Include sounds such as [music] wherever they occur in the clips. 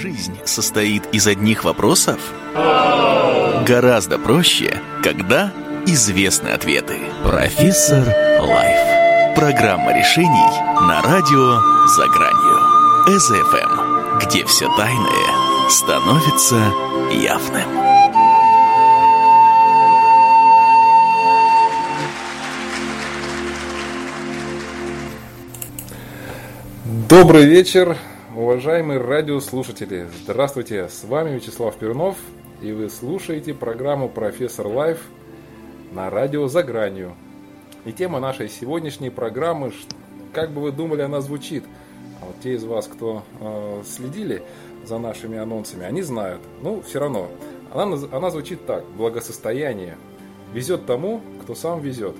Жизнь состоит из одних вопросов? Гораздо проще, когда известны ответы. Профессор Лайф. Программа решений на радио «За гранью». СФМ, где все тайное становится явным. Добрый вечер, уважаемые радиослушатели. Здравствуйте, с вами Вячеслав Пернов, и вы слушаете программу «Профессор Лайф» на радио «За гранью». И тема нашей сегодняшней программы, как бы вы думали, она звучит. А вот те из вас, кто э, следили за нашими анонсами, они знают. Ну, все равно. Она, она звучит так. Благосостояние. Везет тому, кто сам везет.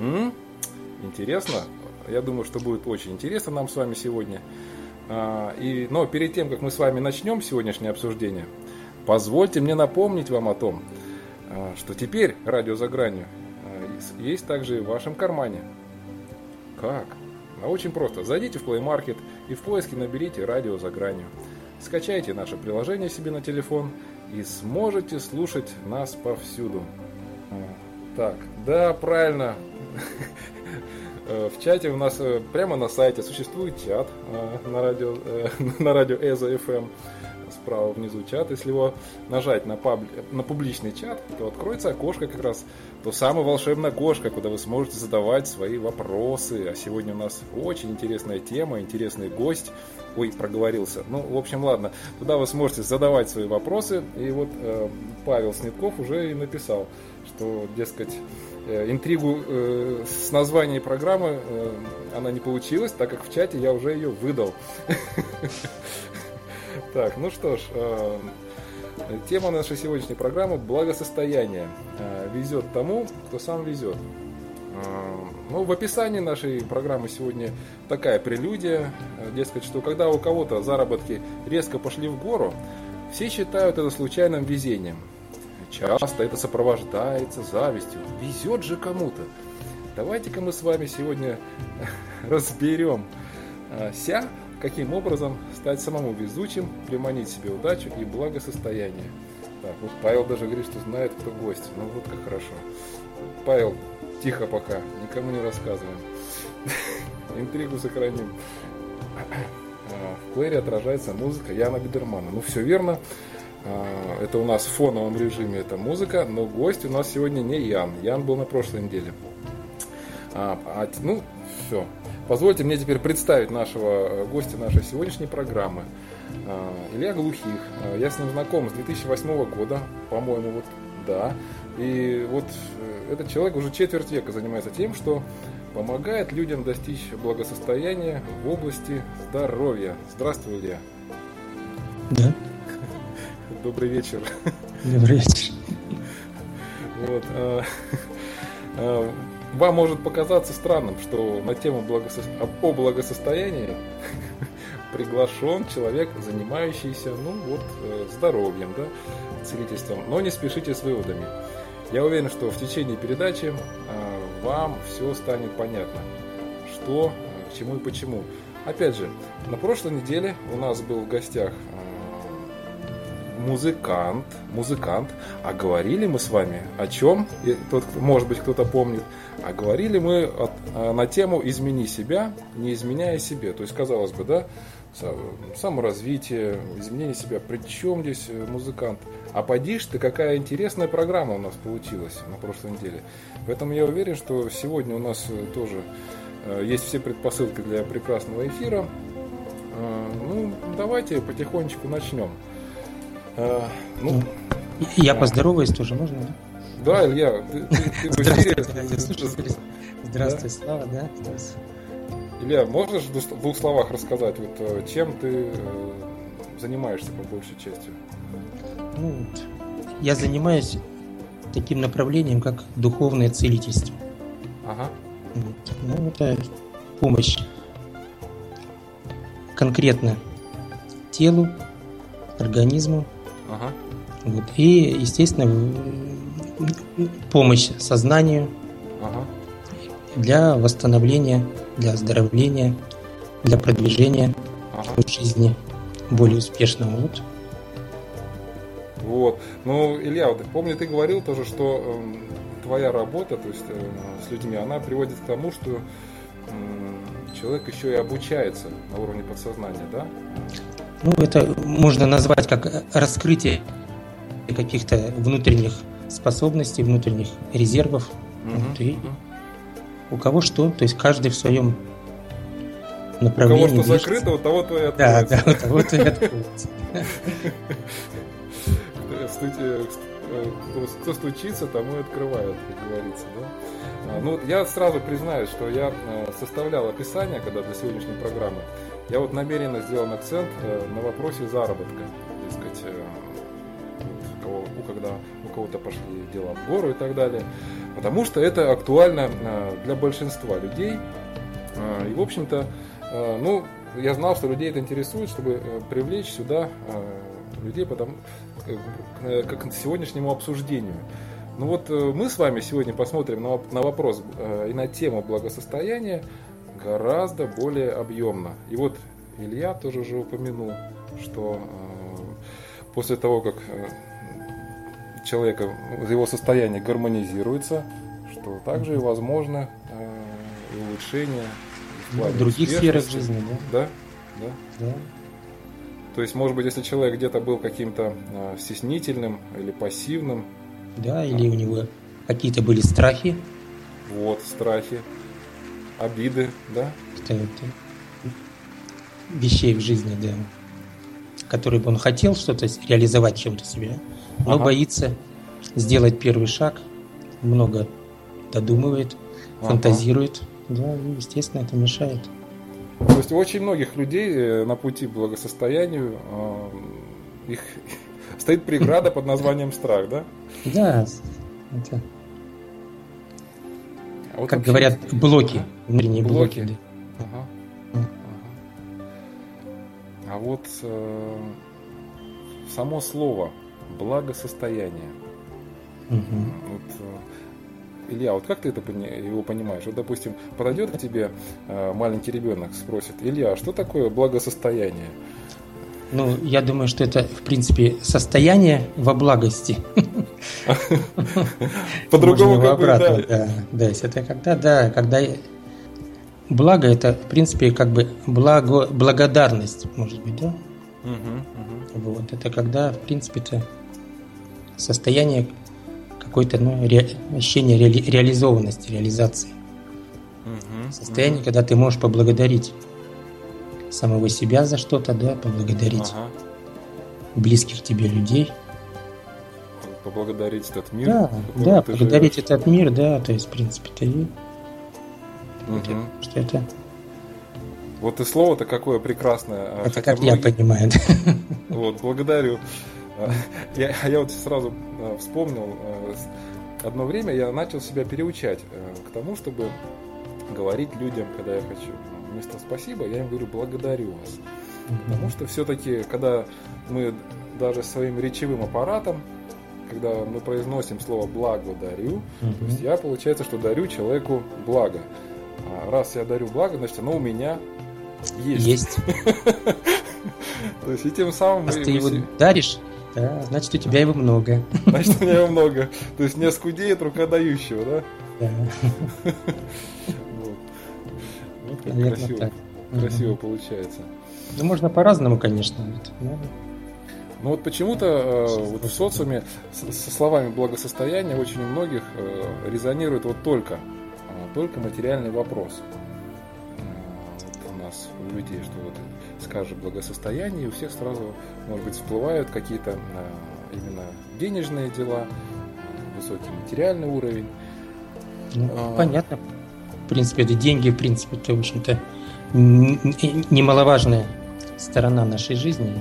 М? Интересно? Я думаю, что будет очень интересно нам с вами сегодня. А, и, но перед тем, как мы с вами начнем сегодняшнее обсуждение, позвольте мне напомнить вам о том, а, что теперь радио за гранью а, есть также и в вашем кармане. Как? А очень просто. Зайдите в Play Market и в поиске наберите радио за гранью. Скачайте наше приложение себе на телефон и сможете слушать нас повсюду. Так, да, правильно. [laughs] Э, в чате у нас э, прямо на сайте существует чат э, на радио, [laughs] на радио Эза FM. Справа внизу чат. Если его нажать на, паб... на публичный чат, то откроется окошко как раз, то самое волшебное окошко, куда вы сможете задавать свои вопросы. А сегодня у нас очень интересная тема, интересный гость. Ой, проговорился. Ну, в общем, ладно. Туда вы сможете задавать свои вопросы. И вот э, Павел Снитков уже и написал, что, дескать, интригу э, с названием программы э, она не получилась, так как в чате я уже ее выдал. [laughs] Так, ну что ж, тема нашей сегодняшней программы – благосостояние. Везет тому, кто сам везет. Ну, в описании нашей программы сегодня такая прелюдия, дескать, что когда у кого-то заработки резко пошли в гору, все считают это случайным везением – Часто это сопровождается завистью. Везет же кому-то. Давайте-ка мы с вами сегодня [laughs] разберем а, ся, каким образом стать самому везучим, приманить себе удачу и благосостояние. Так, вот Павел даже говорит, что знает, кто гость. Ну вот как хорошо. Павел, тихо пока, никому не рассказываем. [laughs] Интригу сохраним. [clears throat] А, в плеере отражается музыка Яна Бедермана. Ну все верно. А, это у нас в фоновом режиме эта музыка, но гость у нас сегодня не Ян. Ян был на прошлой неделе. А, а, ну, все. Позвольте мне теперь представить нашего э, гостя нашей сегодняшней программы. А, Илья Глухих. А, я с ним знаком с 2008 года, по-моему, вот да. И вот э, этот человек уже четверть века занимается тем, что помогает людям достичь благосостояния в области здоровья. Здравствуй, Илья. Да. Добрый вечер. Добрый вечер. Вот, а, а, вам может показаться странным, что на тему благосо... о благосостоянии приглашен человек, занимающийся ну, вот, э, здоровьем, да, целительством. Но не спешите с выводами. Я уверен, что в течение передачи а, вам все станет понятно, что, к чему и почему. Опять же, на прошлой неделе у нас был в гостях музыкант, музыкант. А говорили мы с вами о чем? И тот, может быть, кто-то помнит. А говорили мы от, а, на тему «Измени себя, не изменяя себе». То есть, казалось бы, да, саморазвитие, изменение себя. При чем здесь э, музыкант? А поди ты, какая интересная программа у нас получилась на прошлой неделе. Поэтому я уверен, что сегодня у нас э, тоже э, есть все предпосылки для прекрасного эфира. Ну, давайте потихонечку начнем. А, ну, я поздороваюсь тоже, можно, да? Да, Илья, ты, ты, ты [laughs] Здравствуй, Здравствуй, Слава, да? Илья, можешь в двух словах рассказать, вот э, чем ты э, занимаешься по большей части? Ну, я занимаюсь таким направлением, как духовное целительство. Ага. Ну, это помощь конкретно телу, организму, Ага. Вот. И, естественно, помощь сознанию ага. для восстановления, для оздоровления, для продвижения ага. в жизни. более успешным. Вот. Вот. Ну, Илья, вот, помню, ты говорил тоже, что э, твоя работа, то есть э, с людьми, она приводит к тому, что э, человек еще и обучается на уровне подсознания, да? Ну, это можно назвать как раскрытие каких-то внутренних способностей, внутренних резервов. Угу, вот, и. У кого что, то есть каждый в своем направлении. У кого что движется. закрыто, у того откроется. Да, да, у того то и откроется. Кто стучится, тому и открывают, как говорится. Да? А, ну, я сразу признаюсь, что я э, составлял описание, когда для сегодняшней программы, я вот намеренно сделал акцент э, на вопросе заработка. Дескать, э, у, когда у кого-то пошли дела в гору и так далее. Потому что это актуально для большинства людей. И, в общем-то, ну, я знал, что людей это интересует, чтобы привлечь сюда людей, потому, как к сегодняшнему обсуждению. Ну вот мы с вами сегодня посмотрим на, вопрос и на тему благосостояния гораздо более объемно. И вот Илья тоже уже упомянул, что после того, как человека, его состояние гармонизируется, что также и возможно э, улучшение в плане других сферах жизни, да? Да, да. да. То есть, может быть, если человек где-то был каким-то э, стеснительным или пассивным. Да, или у него какие-то были страхи. Вот, страхи, обиды, да? Это, вещей в жизни, да. Которые бы он хотел что-то реализовать чем-то себе но ага. боится сделать первый шаг, много додумывает, ага. фантазирует. Да, и, естественно, это мешает. То есть у очень многих людей э, на пути к благосостоянию э, их [laughs] стоит преграда под названием страх, да? Да, это... А вот как говорят, блоки, внутренние блоки. блоки ага. Ага. А вот э, само слово благосостояние. Угу. Вот, э, Илья, вот как ты это его понимаешь? Вот, допустим, подойдет к тебе э, маленький ребенок, спросит, Илья, а что такое благосостояние? Ну, я думаю, что это, в принципе, состояние во благости. [laughs] [laughs] По-другому как бы, да. Да, да, это когда, да, когда благо это, в принципе, как бы благо, благодарность, может быть, да? Угу, угу. Вот, это когда, в принципе-то, состояние какой-то ну, ре, ощущение ре, реализованности, реализации. Угу, состояние, угу. когда ты можешь поблагодарить самого себя за что-то, да, поблагодарить ага. близких тебе людей. Поблагодарить этот мир. Да, да, поблагодарить живешь. этот мир, да, то есть, в принципе, ты угу. что это вот и слово-то какое прекрасное. А это как многие... я понимаю. [laughs] Вот, благодарю. Я, я вот сразу вспомнил, одно время я начал себя переучать к тому, чтобы говорить людям, когда я хочу вместо спасибо, я им говорю благодарю вас. Потому что все-таки, когда мы даже своим речевым аппаратом, когда мы произносим слово благодарю, то есть я получается, что дарю человеку благо. А раз я дарю благо, значит оно у меня есть. Есть. [laughs] То есть и тем самым... Раз ты его даришь, да, значит, у тебя его много. [laughs] Значит, у меня его много. То есть не оскудеет рука дающего, да? Да. [laughs] Вот как красиво, красиво получается. Ну, можно по-разному, конечно. Ну вот почему-то э, вот в социуме со словами благосостояния очень у многих э, резонирует вот только, э, только материальный вопрос. Вот у нас у людей, что вот скажешь благосостояние, и у всех сразу, может быть, всплывают какие-то а, именно денежные дела, высокий материальный уровень. Ну, а... Понятно. В принципе, это деньги, в принципе, это, в общем-то, немаловажная сторона нашей жизни.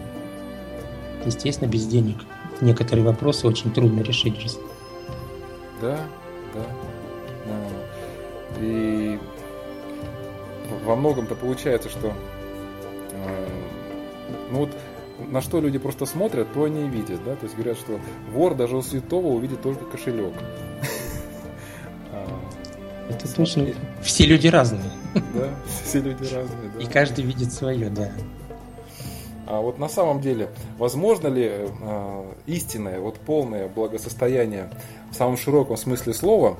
Естественно, без денег некоторые вопросы очень трудно решить в жизни. Да, да. И во многом-то получается, что ну вот на что люди просто смотрят, то они и видят, да, то есть говорят, что вор даже у святого увидит только кошелек. А, Это точно. Все люди разные. Да, [laughs] все люди разные, да. И каждый видит свое, да. А вот на самом деле, возможно ли э, истинное, вот полное благосостояние в самом широком смысле слова?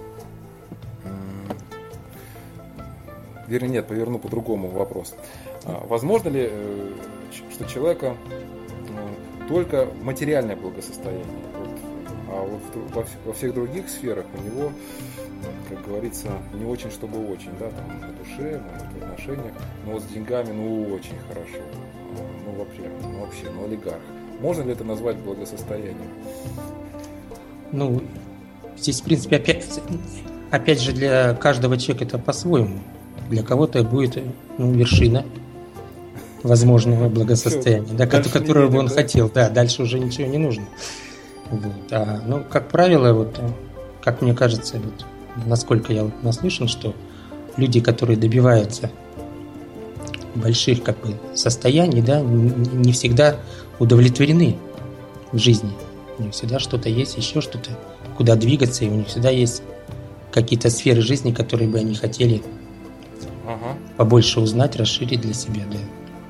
Вернее, нет, поверну по-другому вопрос. А, возможно ли, э, что человека э, только материальное благосостояние, вот, а вот во, во всех других сферах у него, как говорится, не очень, чтобы очень, да, там на душе, на, отношениях, но вот с деньгами, ну, очень хорошо ну вообще, ну вообще, ну олигарх. Можно ли это назвать благосостоянием? Ну, здесь, в принципе, опять, опять же, для каждого человека это по-своему. Для кого-то будет ну, вершина возможного благосостояния, да, которого бы он хотел. Да, дальше уже ничего не нужно. Вот. А, ну, как правило, вот, как мне кажется, вот, насколько я вот наслышан, что люди, которые добиваются больших как бы состояний, да, не всегда удовлетворены в жизни. У них всегда что-то есть, еще что-то, куда двигаться, и у них всегда есть какие-то сферы жизни, которые бы они хотели ага. побольше узнать, расширить для себя, да.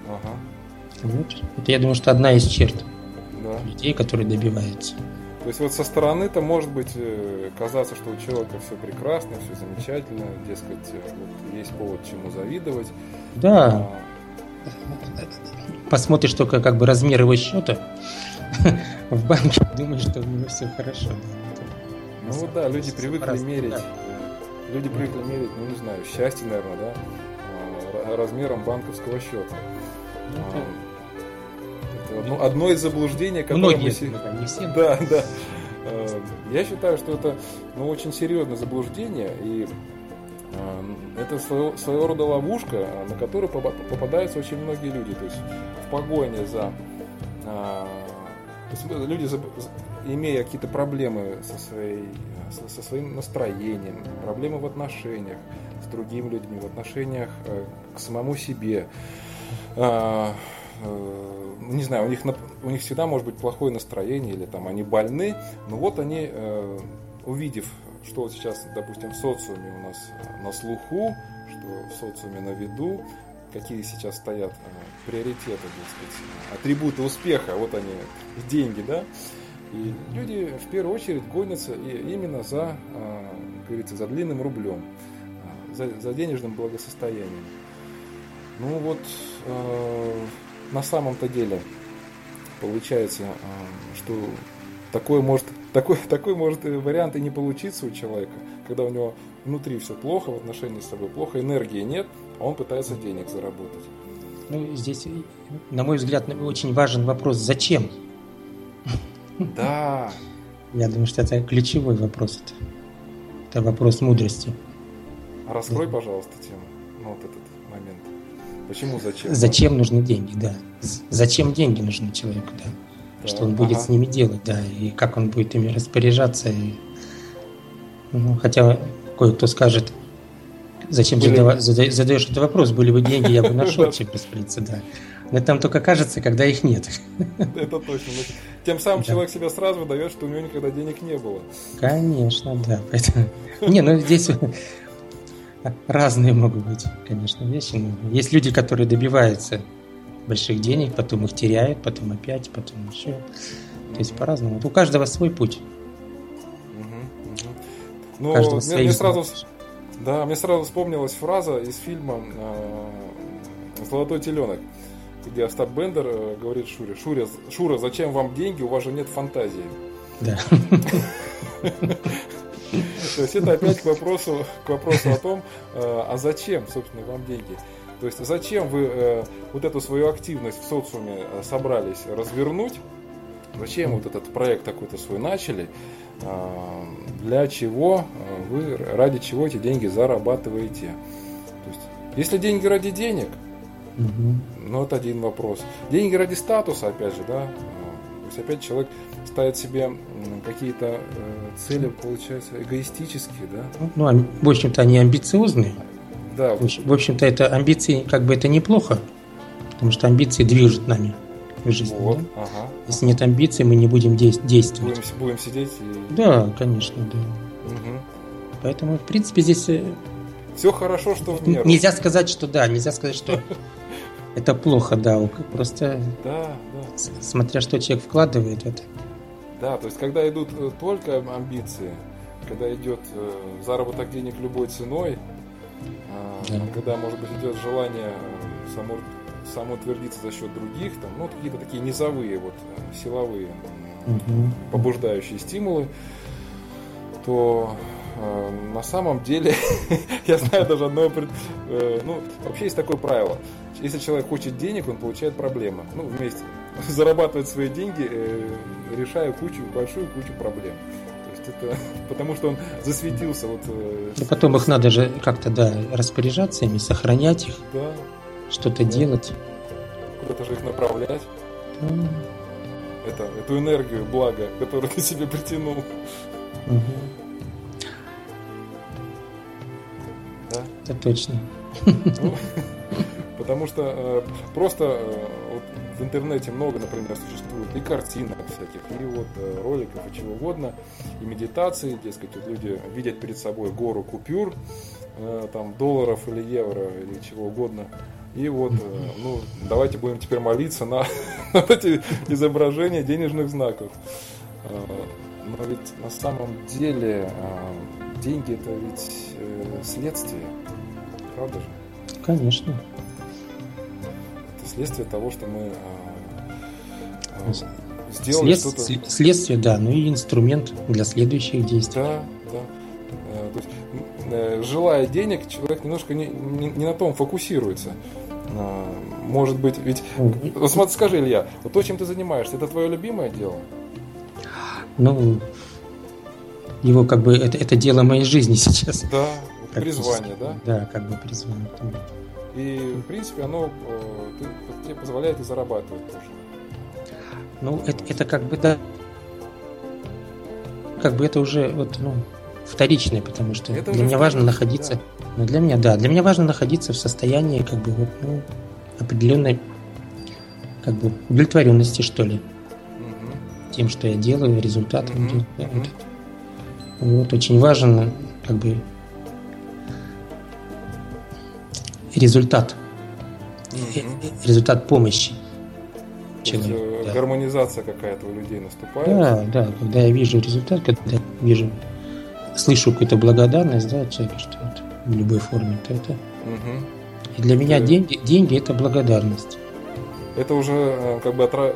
Ага. Вот. Это, я думаю, что одна из черт да. людей, которые добиваются. То есть вот со стороны-то может быть э, казаться, что у человека все прекрасно, все замечательно, дескать, э, вот есть повод чему завидовать. Да. Посмотришь только как бы размер его счета [laughs] в банке, думаешь, что у него все хорошо. Ну вот да, люди привыкли мерить, да. люди привыкли мерить, ну не знаю, счастье, наверное, да, а, размером банковского счета. Ну, это, ну, одно из заблуждений, которое Многие, мы... не все. Да, да. А, я считаю, что это ну, очень серьезное заблуждение, и это своего, своего рода ловушка, на которую попадаются очень многие люди. То есть в погоне за... Люди, имея какие-то проблемы со, своей, со, своим настроением, проблемы в отношениях с другими людьми, в отношениях э, к самому себе, э, не знаю, у них, у них всегда может быть плохое настроение, или там они больны, но вот они, э, увидев что вот сейчас, допустим, в социуме у нас э, на слуху, что в социуме на виду, какие сейчас стоят э, приоритеты, так сказать, атрибуты успеха, вот они, деньги, да, и люди в первую очередь гонятся именно за, э, как говорится, за длинным рублем, за, за денежным благосостоянием. Ну вот, на самом-то деле, получается, что такое может такой, [laughs] такой может вариант и не получиться у человека, когда у него внутри все плохо, в отношении с собой плохо, энергии нет, а он пытается денег заработать. Ну, здесь, на мой взгляд, очень важен вопрос «Зачем?». Да. [laughs] Я думаю, что это ключевой вопрос. Это, это вопрос мудрости. Раскрой, да. пожалуйста, тему. Почему зачем? Зачем нужны деньги, да. Зачем деньги нужны человеку, да что он будет ага. с ними делать, да, и как он будет ими распоряжаться. И, ну, хотя кое-кто скажет, зачем были... задава, зада, задаешь этот вопрос, были бы деньги, я бы [laughs] нашел, чем распорядиться, да. Но там только кажется, когда их нет. [laughs] Это точно. Тем самым да. человек себя сразу выдает, что у него никогда денег не было. Конечно, да. Поэтому... Не, ну здесь [laughs] разные могут быть, конечно, вещи. Есть люди, которые добиваются больших денег, потом их теряют, потом опять, потом еще. То есть по-разному. У каждого свой путь. Ну, каждого мне, мне сразу, да, мне сразу вспомнилась фраза из фильма э, «Золотой теленок», где Остап Бендер э, говорит Шуре, Шуре, Шура, зачем вам деньги, у вас же нет фантазии. Да. [laughs] То есть это опять к вопросу, к вопросу о том, э, а зачем, собственно, вам деньги. То есть зачем вы э, вот эту свою активность в социуме э, собрались развернуть? Зачем вот этот проект такой-то свой начали? Э, для чего вы, ради чего эти деньги зарабатываете? То есть, если деньги ради денег, угу. ну это один вопрос. Деньги ради статуса, опять же, да. То есть опять человек ставит себе какие-то э, цели, получается, эгоистические, да? Ну, в общем-то, они амбициозные. Да. В общем-то, это амбиции, как бы это неплохо, потому что амбиции движут нами в жизни. Вот, да? ага. Если нет амбиций, мы не будем действовать. Будем, будем сидеть и... Да, конечно, да. Угу. Поэтому, в принципе, здесь... Э, Все хорошо, что в меру. Нельзя сказать, что да, нельзя сказать, что [laughs] Это плохо, да. Просто да, да. смотря что человек вкладывает в это. Да, то есть когда идут э, только амбиции, когда идет э, заработок денег любой ценой, а, да. когда, может быть, идет желание само, самоутвердиться за счет других, там, ну, какие-то такие низовые, вот, силовые, угу. побуждающие стимулы, то э, на самом деле, [laughs] я знаю даже одно, э, ну, вообще есть такое правило. Если человек хочет денег, он получает проблемы. Ну, вместе. [laughs] Зарабатывает свои деньги, э, решая кучу, большую кучу проблем. То есть это [laughs] потому что он засветился. Вот, э, И потом их надо же как-то, да, распоряжаться ими, сохранять их, да. что-то да. делать. Куда-то же их направлять. Mm. Это, эту энергию, благо, которую ты себе притянул. Угу. Да? Это точно. Ну, [laughs] потому что э, просто э, вот в интернете много, например, существует и картинок всяких, и вот э, роликов, и чего угодно, и медитации, дескать, вот люди видят перед собой гору купюр, э, там, долларов или евро, или чего угодно, и вот, э, ну, давайте будем теперь молиться на, [laughs] на эти изображения денежных знаков. Но ведь на самом деле деньги это ведь следствие, правда же? Конечно. Следствие того, что мы э, сделали След... что-то. Следствие, да, ну и инструмент для следующих действий. Да, да. То есть, желая денег, человек немножко не, не, не на том фокусируется. Может быть, ведь... Вот смотри, скажи, Илья, вот то, чем ты занимаешься, это твое любимое дело? ну, его как бы это, это дело моей жизни [laughs] сейчас. Да, призвание, да? Да, как бы призвание. И, в принципе, оно э, тебе позволяет и зарабатывать тоже. Ну, это, это как бы, да, как бы это уже вот, ну, вторичное, потому что это для меня важно находиться, да. ну, для меня, да, для меня важно находиться в состоянии, как бы, вот, ну, определенной, как бы, удовлетворенности, что ли тем, что я делаю, результатом. Mm-hmm. Mm-hmm. Вот, очень важен как бы результат. Mm-hmm. Результат помощи. Человеку, э, да. Гармонизация какая-то у людей наступает. Да, да, когда я вижу результат, когда я вижу, слышу какую-то благодарность, да, человека, что это в любой форме, то это. Угу. И для меня это... деньги, деньги это благодарность. Это уже э, как бы отра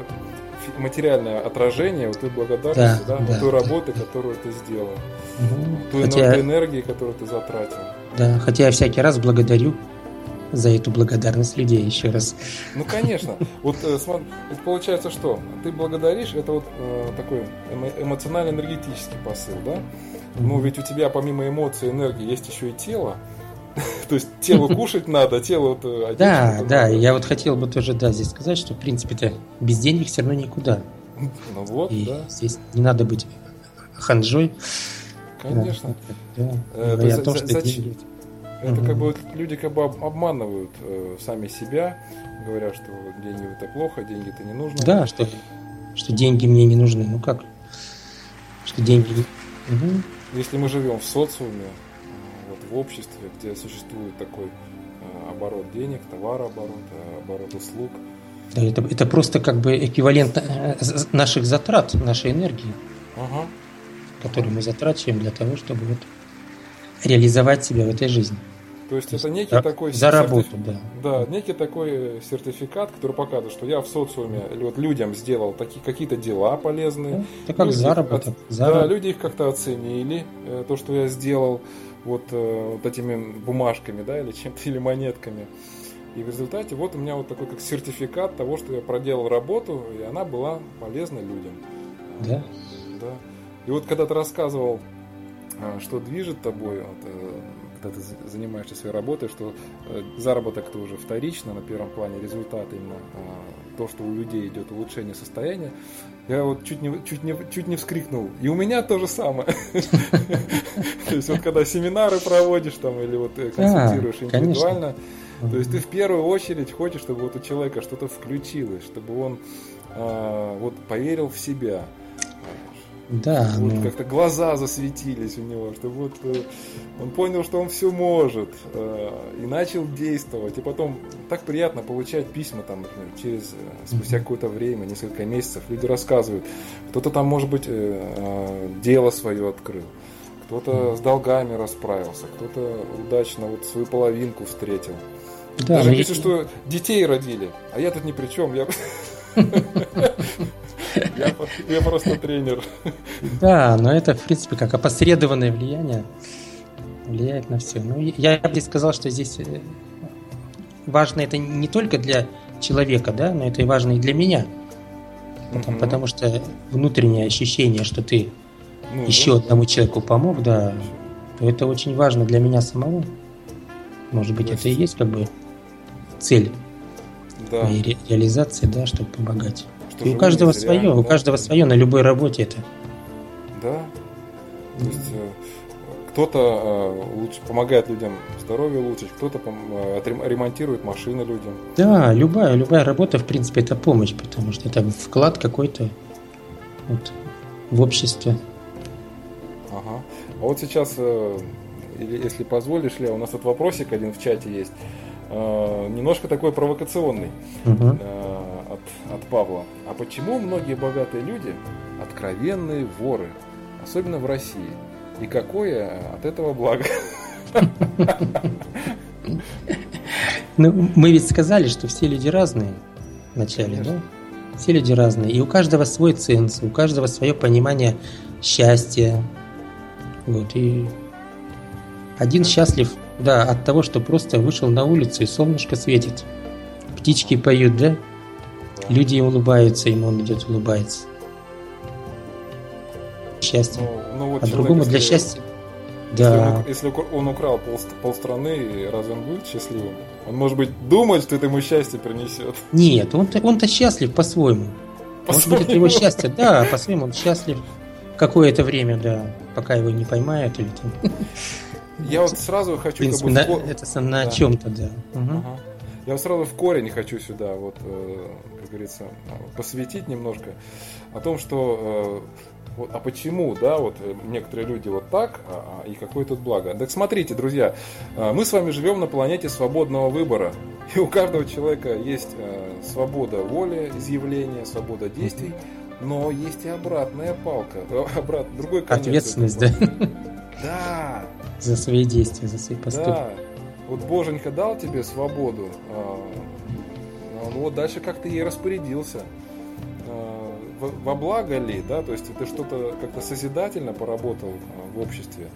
материальное отражение вот той благодарности, да, да, да, той работы, которую ты сделал, угу. той хотя... энергии, которую ты затратил. Да, хотя я всякий раз благодарю за эту благодарность людей еще раз. Ну, конечно. Вот э, получается что? Ты благодаришь, это вот э, такой эмоционально-энергетический посыл, да? Ну, ведь у тебя помимо эмоций, энергии есть еще и тело. [laughs] То есть тело [laughs] кушать надо, тело вот э, Да, да, я вот хотел бы тоже, да, здесь сказать, что, в принципе-то, без денег все равно никуда. [laughs] Ну вот, И да. здесь не надо быть ханжой. Конечно. Да, говоря о том, что деньги... Это как бы вот люди как бы обманывают э, сами себя, говоря, что деньги это плохо, деньги это не нужно. Да, что, что деньги мне не нужны. Ну как? Что деньги... Угу. Если мы живем в социуме, в обществе, где существует такой э, оборот денег, товарооборот, э, оборот услуг. Да, это, это просто как бы эквивалент э, наших затрат, нашей энергии, ага. которую мы затрачиваем для того, чтобы вот реализовать себя в этой жизни. То есть, То есть это некий за, такой за работу, да. Да, некий такой сертификат, который показывает, что я в социуме или вот людям сделал такие какие-то дела полезные. Это как люди заработок, от, заработок. Да, люди их как-то оценили то, что я сделал вот, э, вот этими бумажками, да, или чем-то, или монетками. И в результате вот у меня вот такой как сертификат того, что я проделал работу, и она была полезна людям. Да? Да. И вот когда ты рассказывал, э, что движет тобой, вот, э, когда ты занимаешься своей работой, что заработок это уже вторично, на первом плане результат именно то, что у людей идет улучшение состояния, я вот чуть не, чуть не, чуть не вскрикнул. И у меня то же самое. [laughs] То есть вот когда семинары проводишь там или вот э, консультируешь индивидуально, то есть ты в первую очередь хочешь, чтобы вот у человека что-то включилось, чтобы он а, вот поверил в себя. Да, вот ну... как-то глаза засветились у него, что вот э, он понял, что он все может, э, и начал действовать. И потом так приятно получать письма там, например, через э, спустя какое-то время, несколько месяцев, люди рассказывают. Кто-то там, может быть, дело свое открыл, кто-то с долгами расправился, кто-то удачно вот свою половинку встретил. Да, Даже пишут, я... что детей родили, а я тут ни при чем. Я... [laughs] Я, я просто тренер. Да, но это, в принципе, как опосредованное влияние влияет на все. Ну, я бы сказал, что здесь э, важно это не только для человека, да, но это и важно и для меня. Потому, угу. потому что внутреннее ощущение, что ты ну, еще да. одному человеку помог, да, то это очень важно для меня самого. Может быть, это и есть как бы цель да. моей ре- реализации, да, чтобы помогать. И у каждого свое, реально, у да? каждого свое на любой работе это. Да. То есть э, кто-то э, лучше помогает людям здоровье улучшить, кто-то э, ремонтирует машины людям. Да, любая, любая работа, в принципе, это помощь, потому что это вклад какой-то вот, в обществе. Ага. А вот сейчас, если позволишь, Лео, у нас тут вопросик один в чате есть. Немножко такой провокационный. Угу от, от Павла. А почему многие богатые люди откровенные воры, особенно в России? И какое от этого благо? Ну, мы ведь сказали, что все люди разные вначале, Конечно. да? Все люди разные. И у каждого свой ценз, у каждого свое понимание счастья. Вот, и один счастлив, да, от того, что просто вышел на улицу и солнышко светит. Птички поют, да? Люди улыбаются, ему он идет улыбается. Счастье. Ну, ну, вот а другому для счастья. Да. Если он, если он украл пол, полстраны, разве он будет счастливым? Он, может быть, думает, что это ему счастье принесет. Нет, он-то, он-то счастлив по-своему. по Может быть, это его счастье. Да, по-своему он счастлив какое-то время, да, пока его не поймают или там. Я вот сразу хочу... В принципе, как бы, на, это на да. чем-то, да. Угу. Ага. Я сразу в корень хочу сюда, вот, э, как говорится, посвятить немножко о том, что э, вот, а почему, да, вот некоторые люди вот так, а, а, и какое тут благо. Так смотрите, друзья, э, мы с вами живем на планете свободного выбора, и у каждого человека есть свобода воли, изъявления, свобода действий, но есть и обратная палка, обрат, другой конец. Ответственность, да? Да. За свои действия, за свои поступки. Да вот Боженька дал тебе свободу, ну вот дальше как ты ей распорядился. А, во благо ли, да, то есть ты что-то как-то созидательно поработал в обществе,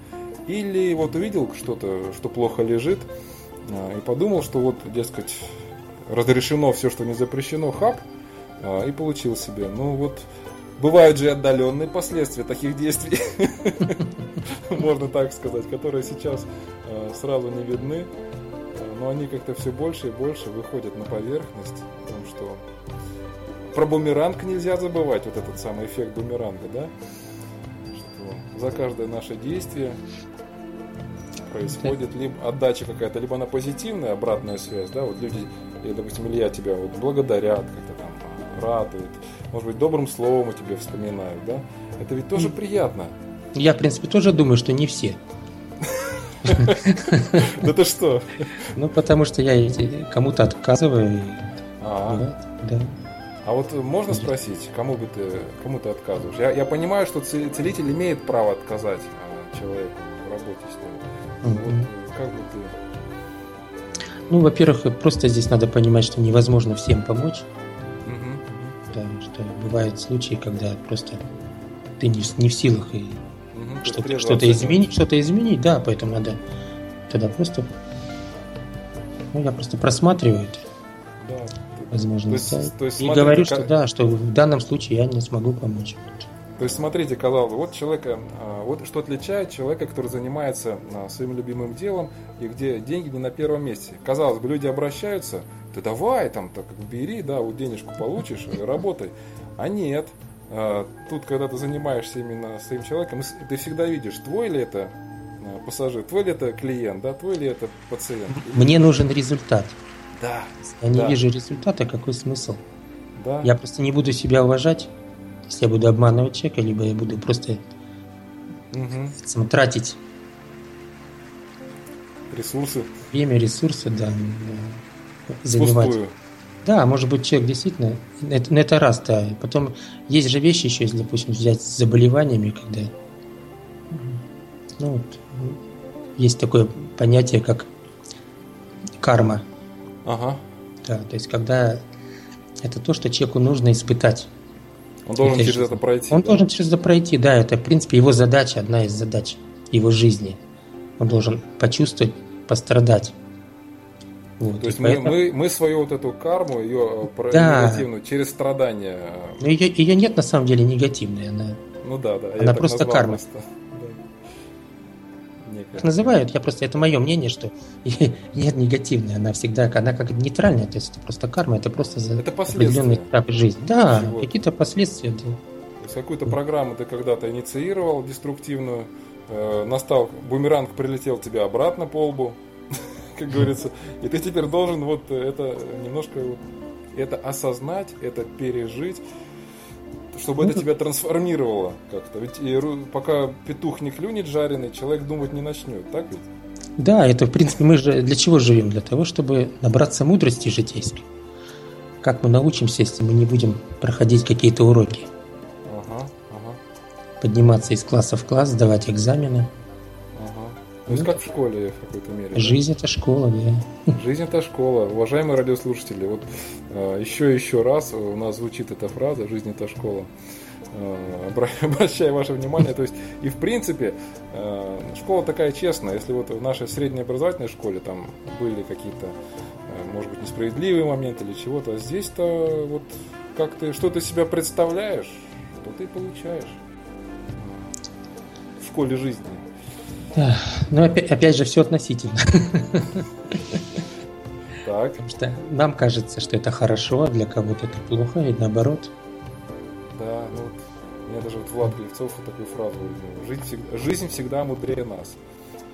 или вот увидел что-то, что плохо лежит, и подумал, что вот, дескать, разрешено все, что не запрещено, хап, и получил себе. Ну вот, бывают же отдаленные последствия таких действий, [laughs] [laughs] можно так сказать, которые сейчас сразу не видны, но они как-то все больше и больше выходят на поверхность о том, что про бумеранг нельзя забывать, вот этот самый эффект бумеранга, да, что за каждое наше действие происходит либо отдача какая-то, либо она позитивная, обратная связь, да, вот люди, или, допустим, или я тебя вот благодарят, как-то там радуют, может быть, добрым словом о тебе вспоминают, да, это ведь тоже приятно. Я, в принципе, тоже думаю, что не все. Да ты что? Ну, потому что я кому-то отказываю. А, да. А вот можно спросить, кому бы ты, кому ты отказываешь? Я, я понимаю, что целитель имеет право отказать а, человеку в работе с ним. Вот, как бы ты... Ну, во-первых, просто здесь надо понимать, что невозможно всем помочь. Угу. Да, что бывают случаи, когда просто ты не, не в силах и что-то, что-то изменить, что-то изменить, да, поэтому надо тогда просто, ну, я просто просматриваю это, да. возможно, то есть, сайт, то есть, и смотрите, говорю, что как... да, что в данном случае я не смогу помочь. То есть, смотрите, казалось бы, вот человека, а, вот что отличает человека, который занимается а, своим любимым делом и где деньги не на первом месте. Казалось бы, люди обращаются, ты давай, там, так бери, да, вот денежку получишь, работай. А нет, тут, когда ты занимаешься именно своим человеком, ты всегда видишь, твой ли это а, пассажир, твой ли это клиент, да, твой ли это пациент. Мне нужен результат. Да. Я не да. вижу результата, какой смысл? Да. Я просто не буду себя уважать, Если я буду обманывать человека, либо я буду просто угу. тратить ресурсы. Время, ресурсы, да. Занимать. Пустую. Да, может быть, человек действительно... Это, ну, это раз, да. Потом есть же вещи еще, если, допустим, взять с заболеваниями, когда... Ну, вот, есть такое понятие, как карма. Ага. Да, то есть, когда это то, что человеку нужно испытать. Он должен через жизни. это пройти. Он да? должен через это пройти, да. Это, в принципе, его задача, одна из задач его жизни. Он должен почувствовать, пострадать. Вот, То есть поэтому... мы, мы, мы свою вот эту карму, ее э, да. негативную, через страдания. Но ее, ее нет на самом деле негативной. Она, ну да, да. Она просто карма. Просто. Да. называют, я просто, это мое мнение, что [laughs] нет негативной, она всегда, она как нейтральная, то есть это просто карма, это просто за это определенный этап жизни. Да, какие-то последствия. Да. То есть какую-то программу ты когда-то инициировал деструктивную, э, настал бумеранг прилетел тебе обратно по лбу, как говорится. И ты теперь должен вот это немножко это осознать, это пережить, чтобы ну, это тебя трансформировало как-то. Ведь и, пока петух не клюнет жареный, человек думать не начнет, так ведь? Да, это в принципе мы же для чего живем? Для того, чтобы набраться мудрости житейской. Как мы научимся, если мы не будем проходить какие-то уроки? Ага, ага. Подниматься из класса в класс, сдавать экзамены. То есть как в школе в какой-то мере. Жизнь да? это школа, да. Жизнь это школа. Уважаемые радиослушатели, вот э, еще и еще раз у нас звучит эта фраза «Жизнь это школа». Э, [laughs] обращаю ваше внимание, то есть и в принципе э, школа такая честная. Если вот в нашей средней образовательной школе там были какие-то, может быть, несправедливые моменты или чего-то, а здесь-то вот как ты что ты себя представляешь, что ты получаешь в школе жизни. Да, но опять, опять же все относительно. Так. Потому что нам кажется, что это хорошо, а для кого-то это плохо, и наоборот. Да, ну вот, у меня даже вот Влад Клевцов вот такую фразу жизнь всегда, жизнь всегда мудрее нас.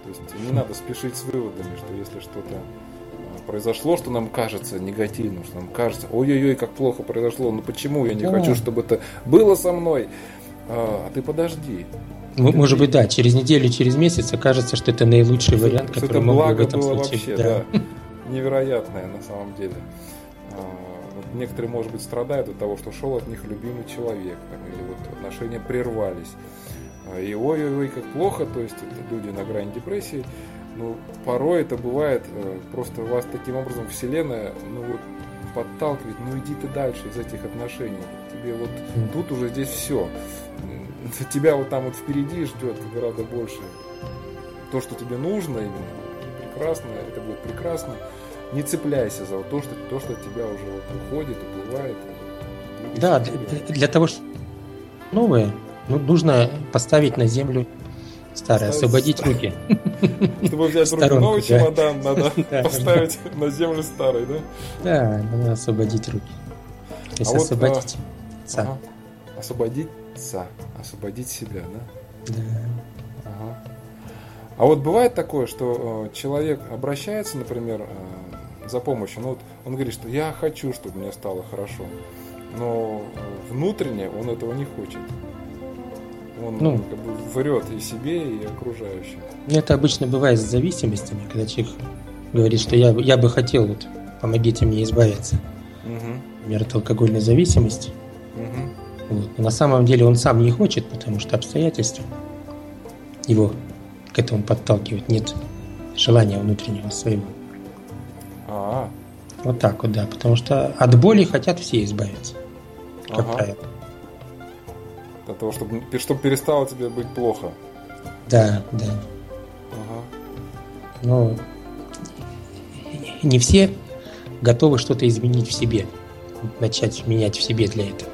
То есть не надо спешить с выводами, что если что-то а, произошло, что нам кажется негативным, что нам кажется, ой-ой-ой, как плохо произошло, ну почему я не да. хочу, чтобы это было со мной, а, а ты подожди, может быть, да, через неделю, через месяц окажется, что это наилучший вариант, который это мог бы в этом было случае. Вообще, да. да. [laughs] Невероятное на самом деле. А, некоторые, может быть, страдают от того, что шел от них любимый человек, там, или вот отношения прервались. А, и ой-ой-ой, как плохо, то есть это люди на грани депрессии. Ну, порой это бывает, э, просто вас таким образом Вселенная, ну вот, подталкивает, ну иди ты дальше из этих отношений. Тебе вот тут уже здесь все тебя вот там вот впереди ждет гораздо больше то, что тебе нужно именно. Прекрасно, это будет прекрасно. Не цепляйся за вот то, что, то, что от тебя уже вот уходит, уплывает. Да, для, для того, что новое, ну, нужно поставить на землю старое, освободить руки. [laughs] Чтобы взять руки новый чемодан, надо [laughs] поставить на землю старый, да? Да, надо освободить руки. То есть а освободить. Освободить отца, освободить себя, да? Да. Ага. А вот бывает такое, что э, человек обращается, например, э, за помощью, ну вот он говорит, что я хочу, чтобы мне стало хорошо, но внутренне он этого не хочет. Он ну, как бы врет и себе, и окружающим. Ну, это обычно бывает с зависимостями, когда человек говорит, что я, я бы хотел, вот, помогите мне избавиться. Угу. Например, от алкогольной зависимости. Угу. На самом деле он сам не хочет, потому что обстоятельства его к этому подталкивают. Нет желания внутреннего своего. А-а. Вот так вот, да. Потому что от боли хотят все избавиться. Как ага. правило. Для того, чтобы, чтобы перестало тебе быть плохо. Да, да. Ага. Но не все готовы что-то изменить в себе. Начать менять в себе для этого.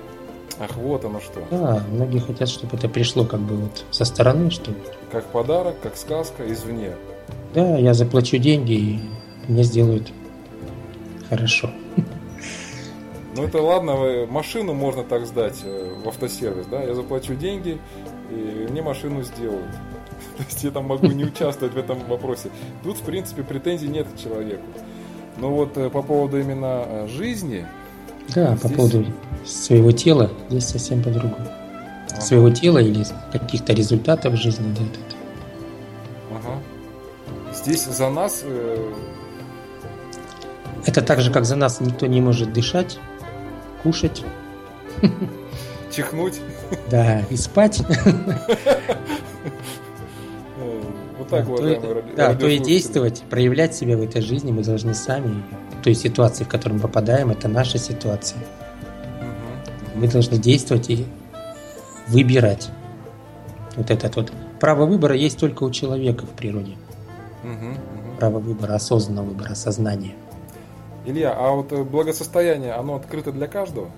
Ах, вот оно что. Да, многие хотят, чтобы это пришло как бы вот со стороны, что Как подарок, как сказка извне. Да, я заплачу деньги и мне сделают хорошо. Ну это ладно, машину можно так сдать э, в автосервис, да? Я заплачу деньги, и мне машину сделают. [laughs] То есть я там могу не участвовать в этом вопросе. Тут, в принципе, претензий нет к человеку. Но вот э, по поводу именно э, жизни, Да, по поводу своего тела здесь совсем по-другому. Ага. Своего тела или каких-то результатов в жизни, да, это. Ага. Здесь за нас... Э... Это так же, как за нас никто не может дышать, кушать. Чихнуть. Да, и спать. [laughs] Так вот. Да, то и действовать, проявлять себя в этой жизни мы должны сами. То есть ситуации, в которую мы попадаем, это наша ситуация. Мы должны действовать и выбирать. Вот этот вот. Право выбора есть только у человека в природе. Право выбора, осознанного выбора, сознания. Илья, а вот э, благосостояние, оно открыто для каждого?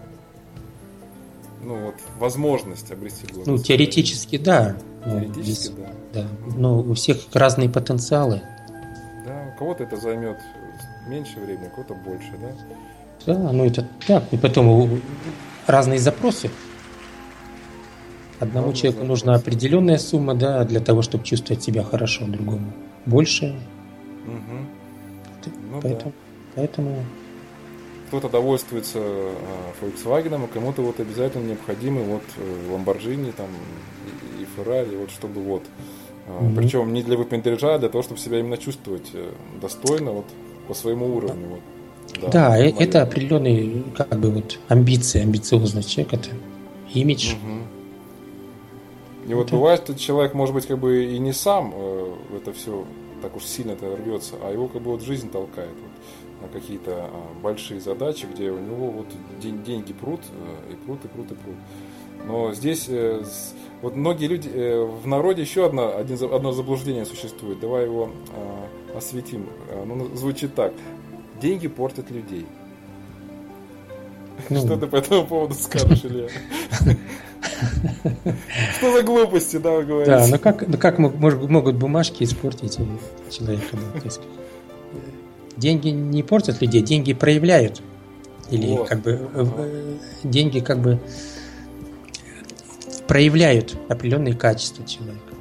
ну, вот, возможность обрести благосостояние? Ну, теоретически, да. Ну, теоретически, ну, да. Да. Но у всех разные потенциалы. Да, у кого-то это займет меньше времени, у кого-то больше, да? Да, ну это так. И потом разные запросы. Одному разные человеку запросы. нужна определенная сумма, да, для того, чтобы чувствовать себя хорошо, другому больше. Угу. Ну, поэтому, да. поэтому кто-то довольствуется э, Volkswagen, а кому-то вот обязательно необходимы вот э, Lamborghini там и Ferrari, вот чтобы вот. Mm-hmm. Причем не для выпендрежа, а для того, чтобы себя именно чувствовать достойно вот по своему уровню. Вот. Да, да это определенный как бы вот амбиции, амбициозность человека, это имидж. Угу. И вот бывает, что человек, может быть, как бы и не сам э, это все так уж сильно это рвется, а его как бы вот жизнь толкает. Вот на какие-то а, большие задачи, где у него вот деньги прут, э, и прут, и прут, и прут. Но здесь э, вот многие люди э, в народе еще одно, один, одно заблуждение существует. Давай его а, осветим. Ну, звучит так. Деньги портят людей. Ну. Что ты по этому поводу скажешь, Илья? Что за глупости, да, вы говорите? Да, ну как, ну как могут бумажки испортить человека? деньги не портят людей, деньги проявляют. Или как бы э, деньги как бы проявляют определенные качества человека.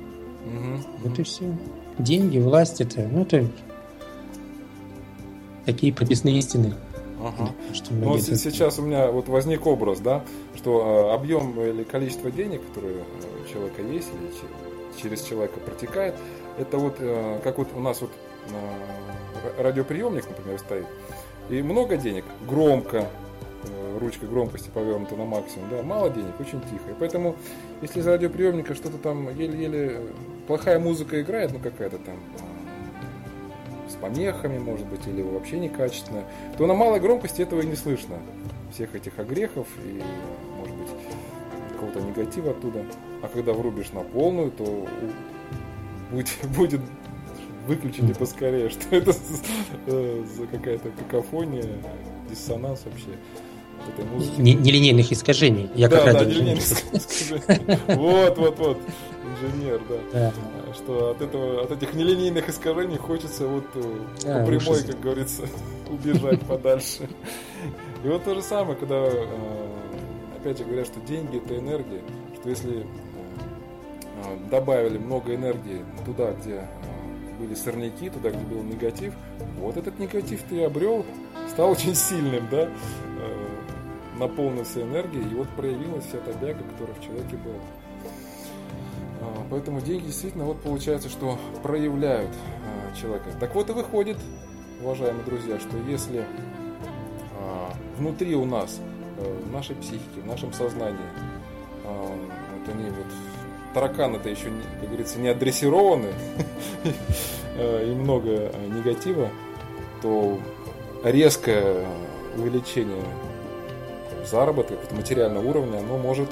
Угу. Вот и все. Деньги, власть это, ну это такие прописные истины. Ага. Что ну, это... сейчас у меня вот возник образ, да, что э, объем или количество денег, которые у человека есть или через человека протекает, это вот э, как вот у нас вот радиоприемник, например, стоит, и много денег, громко, э, ручка громкости повернута на максимум, да, мало денег, очень тихо. И поэтому, если из радиоприемника что-то там еле-еле плохая музыка играет, ну какая-то там с помехами, может быть, или вообще некачественная, то на малой громкости этого и не слышно. Всех этих огрехов и, может быть, какого-то негатива оттуда. А когда врубишь на полную, то будет, [laughs] будет выключите [laughs] поскорее, что это э, за какая-то какофония, диссонанс вообще. Нелинейных искажений. Я да, как да, нелинейных [laughs] искажений. Вот, вот, вот. Инженер, да. Что от этого, от этих нелинейных искажений хочется вот э, по прямой, как говорится, [laughs] убежать подальше. И вот то же самое, когда э, опять же говорят, что деньги это энергия, что если добавили много энергии туда, где были сорняки, туда, где был негатив, вот этот негатив ты обрел, стал очень сильным, да, э, наполнился энергией, и вот проявилась вся та бяга, которая в человеке была. А, поэтому деньги действительно вот получается, что проявляют а, человека. Так вот и выходит, уважаемые друзья, что если а, внутри у нас, э, в нашей психике, в нашем сознании, вот они вот тараканы-то еще, как говорится, не адресированы [laughs] э, и много э, негатива, то резкое увеличение заработка материального уровня, оно может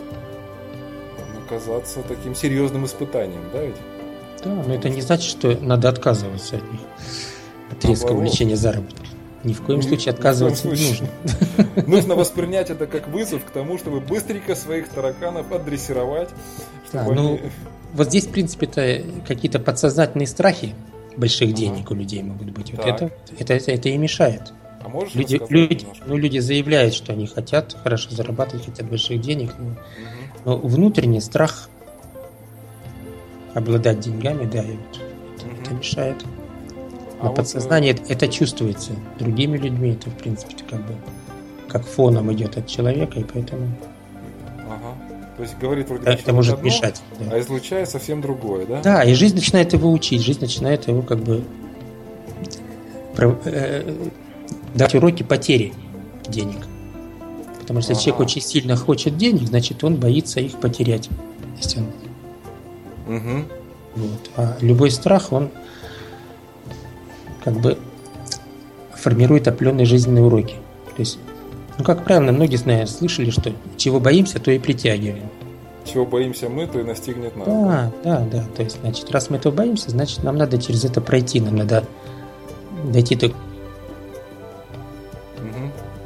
оказаться таким серьезным испытанием, да ведь? Да, но это не значит, что надо отказываться от них, от резкого увеличения заработка. Ни в коем случае отказываться не нужно. [laughs] Нужно воспринять это как вызов к тому, чтобы быстренько своих тараканов адресировать. Да, ну, [laughs] вот здесь, в принципе-то, какие-то подсознательные страхи больших денег у людей могут быть. Вот это, это, это, это и мешает. А можешь люди, люди, ну, люди заявляют, что они хотят хорошо зарабатывать, хотят больших денег, но, угу. но внутренний страх обладать деньгами, да, и вот это, угу. это мешает. На а подсознании вот, это, это чувствуется другими людьми, это в принципе как бы как фоном идет от человека, и поэтому Ага. То есть говорит вроде это может одно, мешать. да. а излучает совсем другое, да? Да, и жизнь начинает его учить, жизнь начинает его как бы давать уроки потери денег. Потому что если человек очень сильно хочет денег, значит он боится их потерять. Есть он- Мгм. вот. А любой страх, он как бы формирует определенные жизненные уроки. То есть, ну, как правило, многие знают, слышали, что чего боимся, то и притягиваем. Чего боимся мы, то и настигнет нас. Да, да, да. То есть, значит, раз мы этого боимся, значит, нам надо через это пройти, нам надо дойти до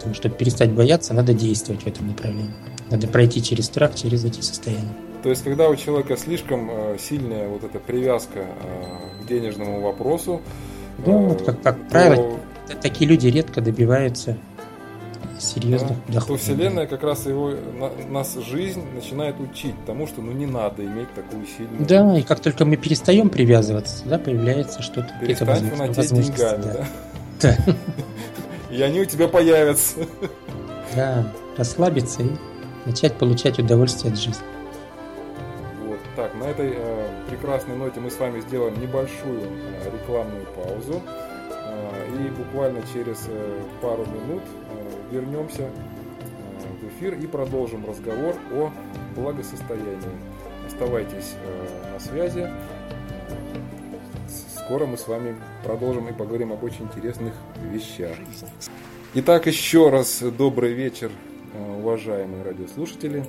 Того, чтобы перестать бояться, надо действовать в этом направлении. Надо пройти через страх, через эти состояния. То есть, когда у человека слишком э, сильная вот эта привязка э, к денежному вопросу, Да, э, вот как, как то- правило, такие люди редко добиваются серьезных да, то доходов. Вселенная как раз его, на- нас жизнь начинает учить тому, что ну не надо иметь такую сильную Да, и как только мы перестаем привязываться, да, появляется что-то, Перестань фанатеть деньгами, да. да. Да. [laughs] И они у тебя появятся. Да, расслабиться и начать получать удовольствие от жизни. Вот. Так, на этой э, прекрасной ноте мы с вами сделаем небольшую э, рекламную паузу. Э, и буквально через э, пару минут э, вернемся э, в эфир и продолжим разговор о благосостоянии. Оставайтесь э, на связи. Скоро мы с вами продолжим и поговорим об очень интересных вещах. Итак, еще раз добрый вечер, э, уважаемые радиослушатели.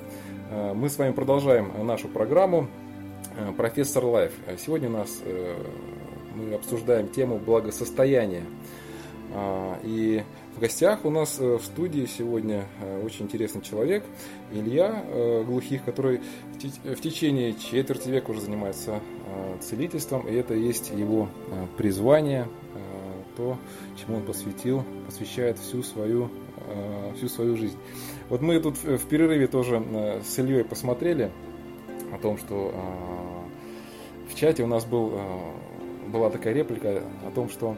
Э, Мы с вами продолжаем нашу программу э, «Профессор Лайф». Сегодня у нас мы обсуждаем тему благосостояния. И в гостях у нас э, в студии сегодня э, очень интересный человек, Илья э, Глухих, который в те- в течение четверти века уже занимается целительством, и это есть его призвание, то, чему он посвятил, посвящает всю свою, всю свою жизнь. Вот мы тут в перерыве тоже с Ильей посмотрели о том, что в чате у нас был, была такая реплика о том, что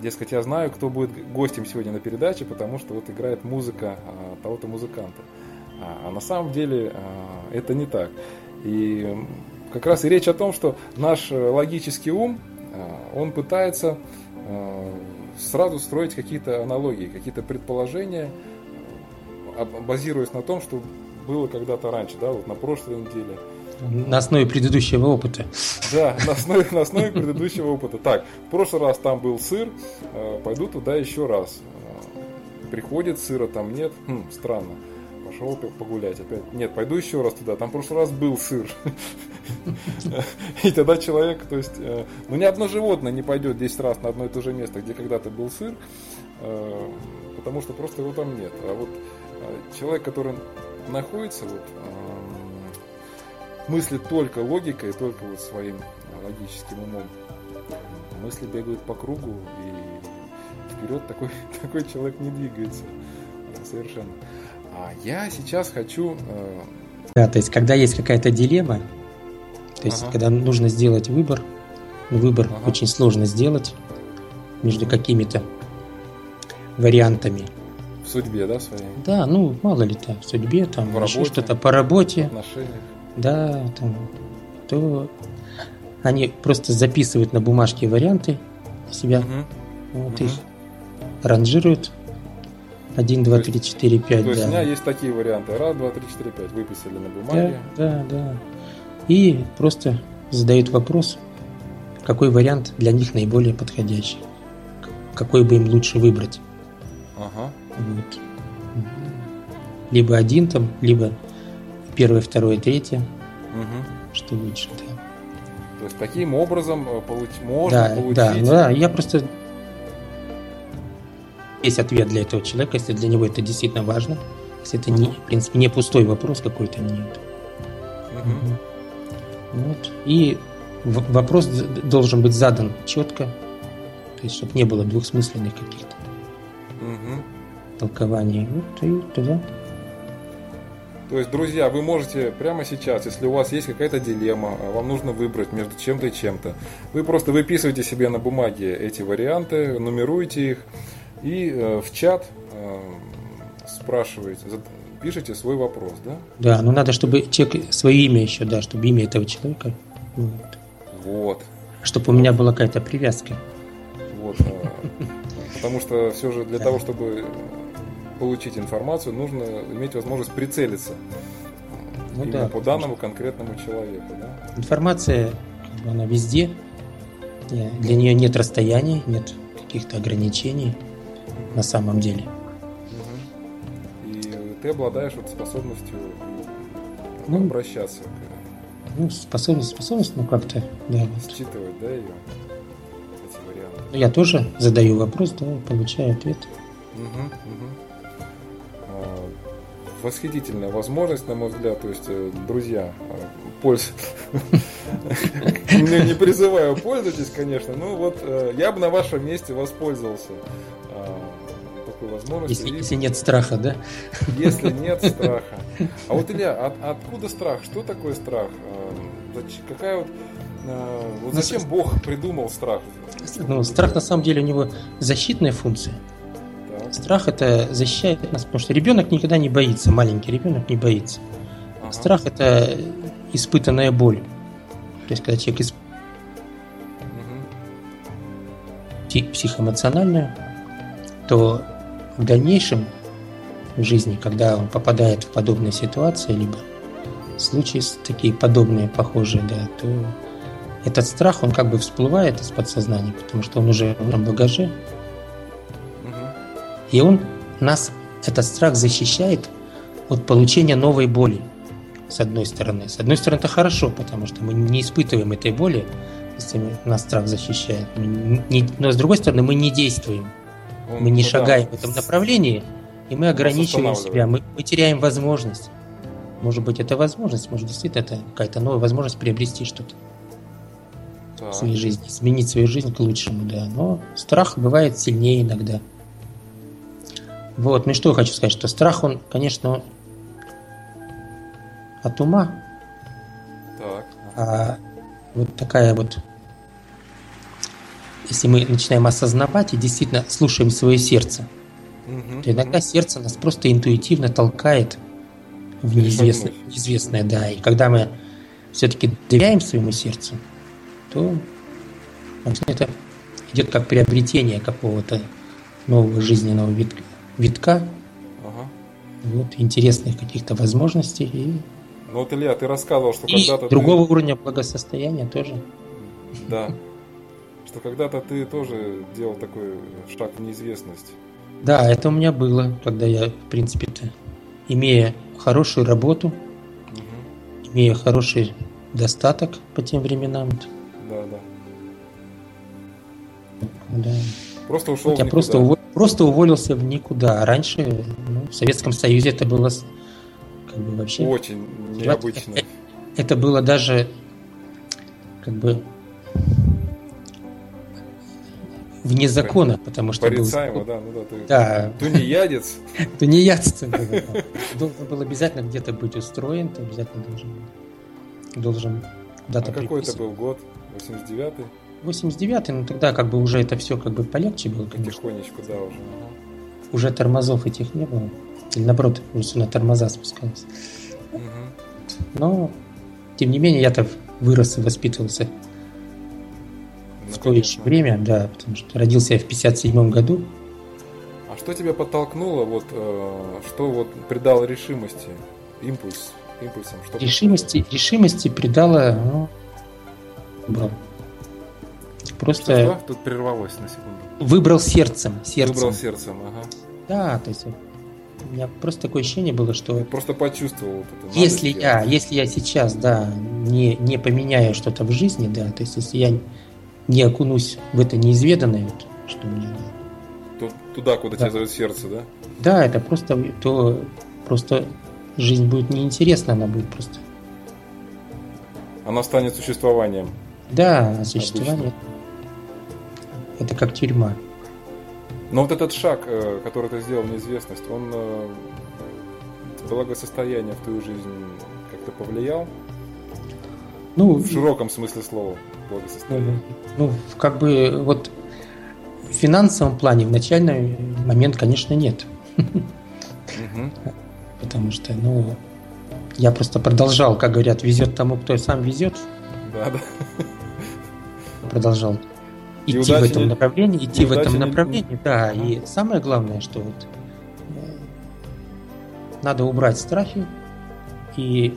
Дескать, я знаю, кто будет гостем сегодня на передаче, потому что вот играет музыка а, того-то музыканта. А, а на самом деле а, это не так. И как раз и речь о том, что наш э, логический ум, а, он пытается а, сразу строить какие-то аналогии, какие-то предположения, а, базируясь на том, что было когда-то раньше, да, вот на прошлой неделе. На основе предыдущего опыта. Да, на основе, на основе предыдущего опыта. Так, в прошлый раз там был сыр, э, пойду туда еще раз. Э, Приходит, сыра там нет. Хм, странно. Пошел погулять опять. Нет, пойду еще раз туда. Там в прошлый раз был сыр. [laughs] И тогда человек, то есть, э, ну ни одно животное не пойдет 10 раз на одно и то же место, где когда-то был сыр, потому что просто его там нет. А вот человек, который находится вот мыслит только логикой, только вот своим логическим умом. Мысли бегают по кругу, и вперед такой, [laughs] такой человек не двигается совершенно. А я сейчас хочу... э, Да, то есть, когда есть какая-то дилемма, то есть, Ага. когда нужно сделать выбор, ну, выбор Ага. очень сложно сделать между какими-то вариантами. в судьбе, да, своей, Да, ну, мало ли там, в судьбе, там, В еще что-то по работе, отношениях. Да, там, то они просто записывают на бумажке варианты себя, Мгм. вот Мгм. их ранжируют. 1, 2, То 3, 4, 5, То есть у меня да. есть такие варианты. Раз, два, три, четыре, пять. Выписали на Да, бумаге. да, да. И просто задают вопрос, какой вариант для них наиболее подходящий. Какой бы им лучше выбрать. Ага. Вот. Либо один там, либо первое, второе, третье, Мгм. что лучше. Да, То есть таким образом э, получ- можно да, получить... да, да, я просто... Есть ответ для этого человека, если для него это действительно важно. Если это, не, в принципе, не пустой вопрос какой-то, нет. Мгм. Вот. И вопрос должен быть задан четко, то есть, чтобы не было двухсмысленных каких-то Мгм. толкований. Вот и туда. То есть, друзья, вы можете прямо сейчас, если у вас есть какая-то дилемма, а вам нужно выбрать между чем-то и чем-то, вы просто выписываете себе на бумаге эти варианты, нумеруете их и э, в чат э, спрашиваете, пишете свой вопрос, да? Да, но надо, чтобы человек свое имя еще, да, чтобы имя этого человека. Вот. вот. Чтобы у меня была какая-то привязка. Вот. А, потому что все же для того, чтобы получить информацию, нужно иметь возможность прицелиться ну, именно да, по данному конкретному человеку. Да? Информация, она везде. Для нее нет расстояний, нет каких-то ограничений на самом деле. И ты обладаешь вот способностью ну, обращаться к ну, способность, способность, ну как-то, да. Вот. Считывать, да, ее, эти варианты. Я тоже задаю вопрос, да, получаю ответ. Угу, угу. Восхитительная возможность, на мой взгляд, то есть, э, друзья, а, пользуйтесь. [laughs] Не призываю, пользуйтесь, конечно, но вот э, я бы на вашем месте воспользовался такой возможностью. Если, если нет страха, да? Если [laughs] нет страха. А вот, Илья, от, откуда страх? Что такое страх? Какая вот э, вот ну, зачем Бог придумал страх? Ну, страх на самом деле у него защитная функция. Страх это защищает нас, потому что ребенок никогда не боится, маленький ребенок не боится. Ага. Страх это испытанная боль. То есть, когда человек исп... угу. психоэмоциональную, то в дальнейшем в жизни, когда он попадает в подобные ситуации, либо случаи такие подобные, похожие, да, то этот страх, он как бы всплывает из подсознания, потому что он уже в багаже. И он нас, этот страх защищает от получения новой боли, с одной стороны. С одной стороны, это хорошо, потому что мы не испытываем этой боли, если нас страх защищает. Но с другой стороны, мы не действуем. Он, мы не ну, шагаем да. в этом направлении, и мы ограничиваем себя, мы, мы теряем возможность. Может быть, это возможность, может, действительно это какая-то новая возможность приобрести что-то да. в своей жизни, изменить свою жизнь к лучшему, да. Но страх бывает сильнее иногда. Вот, ну и что я хочу сказать, что страх, он, конечно, от ума. Так. А вот такая вот, если мы начинаем осознавать и действительно слушаем свое сердце, угу, то иногда угу. сердце нас просто интуитивно толкает в неизвестное, неизвестное, да. И когда мы все-таки доверяем своему сердцу, то это идет как приобретение какого-то нового жизненного витка, витка ага. вот, интересных каких-то возможностей. И, ну вот, Илья, ты рассказывал, что когда-то другого ты... уровня благосостояния тоже. Да. [laughs] Что когда-то ты тоже делал такой шаг в неизвестность. Да, это у меня было, когда я, в принципе-то, имея хорошую работу, угу. имея хороший достаток по тем временам. Да, да. Да. Просто ушел Я просто, увол... просто уволился в никуда. Раньше ну, в Советском Союзе это было как бы вообще... Очень необычно. Это, это было даже как бы вне закона, потому что... Порицаемо, был... да, ну да, ты да. тунеядец. [laughs] Тунеядец. Должен был обязательно где-то быть устроен, ты обязательно должен должен куда-то А какой это был год? 89-й? 89-й, ну тогда как бы уже это все как бы полегче было, конечно. Потихонечку, да, уже. Уже тормозов этих не было. Или наоборот, уже все на тормоза спускалось. Угу. Но, тем не менее, я-то вырос и воспитывался ну, в то еще время, да, потому что родился я в 57 году. А что тебя подтолкнуло, вот, э, что вот придало решимости, импульс, импульсом? Что решимости, решимости придало, ну, выбрал. Просто... Что, Тут прервалось на секунду. Выбрал сердцем, сердцем. Выбрал сердцем, ага. Да, то есть у меня просто такое ощущение было, что... просто почувствовал вот это. Если я, если я сейчас, да, не, не поменяю что-то в жизни, да, то есть если я не окунусь в это неизведанное, вот, что мне То, туда, куда да. тебя зовет сердце, да? Да, это просто то просто жизнь будет неинтересна, она будет просто. Она станет существованием. Да, существование. Обычно. Это как тюрьма. Но вот этот шаг, э, который ты сделал в неизвестность, он э, благосостояние в твою жизнь как-то повлиял? Ну, в широком смысле слова благосостояние. Ну, как бы вот в финансовом плане в начальный момент, конечно, нет. Угу. Потому что, ну, я просто продолжал, как говорят, везет тому, кто сам везет. Да, да. Продолжал идти в этом направлении, идти в этом направлении, не... да. И самое главное, что вот э, надо убрать страхи и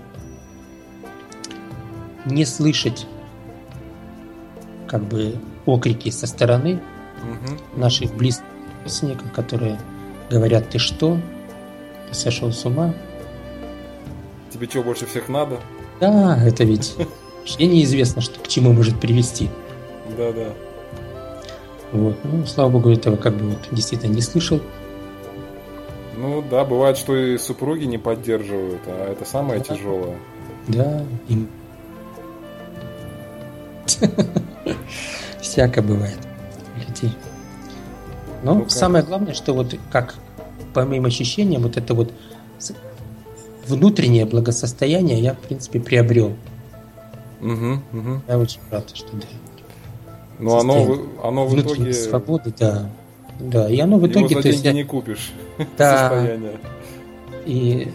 не слышать как бы окрики со стороны угу. наших близких родственников, которые говорят, ты что, ты сошел с ума? Тебе что, больше всех надо? Да, это ведь вообще неизвестно, что к чему может привести. Да, да. Вот. Ну, слава богу, этого как бы вот действительно не слышал. Ну да, бывает, что и супруги не поддерживают, а это самое да. тяжелое. Да, им. Всяко бывает людей. Но ну, самое главное, что вот как по моим ощущениям, вот это вот внутреннее благосостояние я, в принципе, приобрел. Угу, угу. Я очень рад, что да. Но оно, оно в итоге... свободы, да. Да, и оно в итоге... Его за деньги есть, не купишь. [laughs] Да. Состояние. И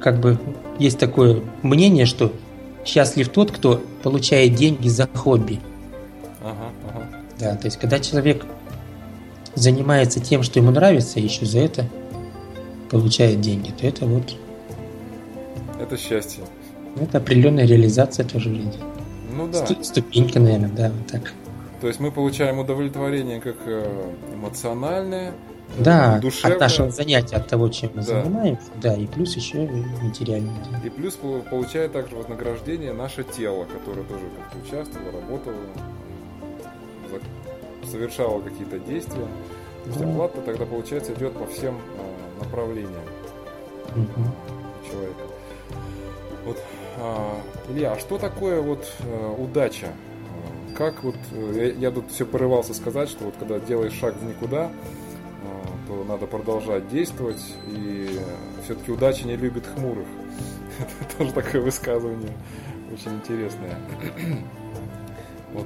как бы есть такое мнение, что счастлив тот, кто получает деньги за хобби. Ага, ага. Да, то есть когда человек занимается тем, что ему нравится, еще за это получает деньги, то это вот... Это счастье. Это определенная реализация тоже жизни. Ну да. Ступенька, наверное, да, вот так. То есть мы получаем удовлетворение как э, эмоциональное, да, душевное. от нашего занятия, от того, чем мы да. занимаемся, да, и плюс еще материальное. И плюс получает также вознаграждение наше тело, которое тоже как-то участвовало, работало, совершало какие-то действия. То есть да. оплата тогда, получается, идет по всем э, направлениям угу. человека. Вот Илья, а что такое вот э, удача? Как вот, э, я, я тут все порывался сказать, что вот когда делаешь шаг в никуда, э, то надо продолжать действовать, и все-таки удача не любит хмурых. [laughs] Это тоже такое высказывание очень интересное. [clears throat] Вот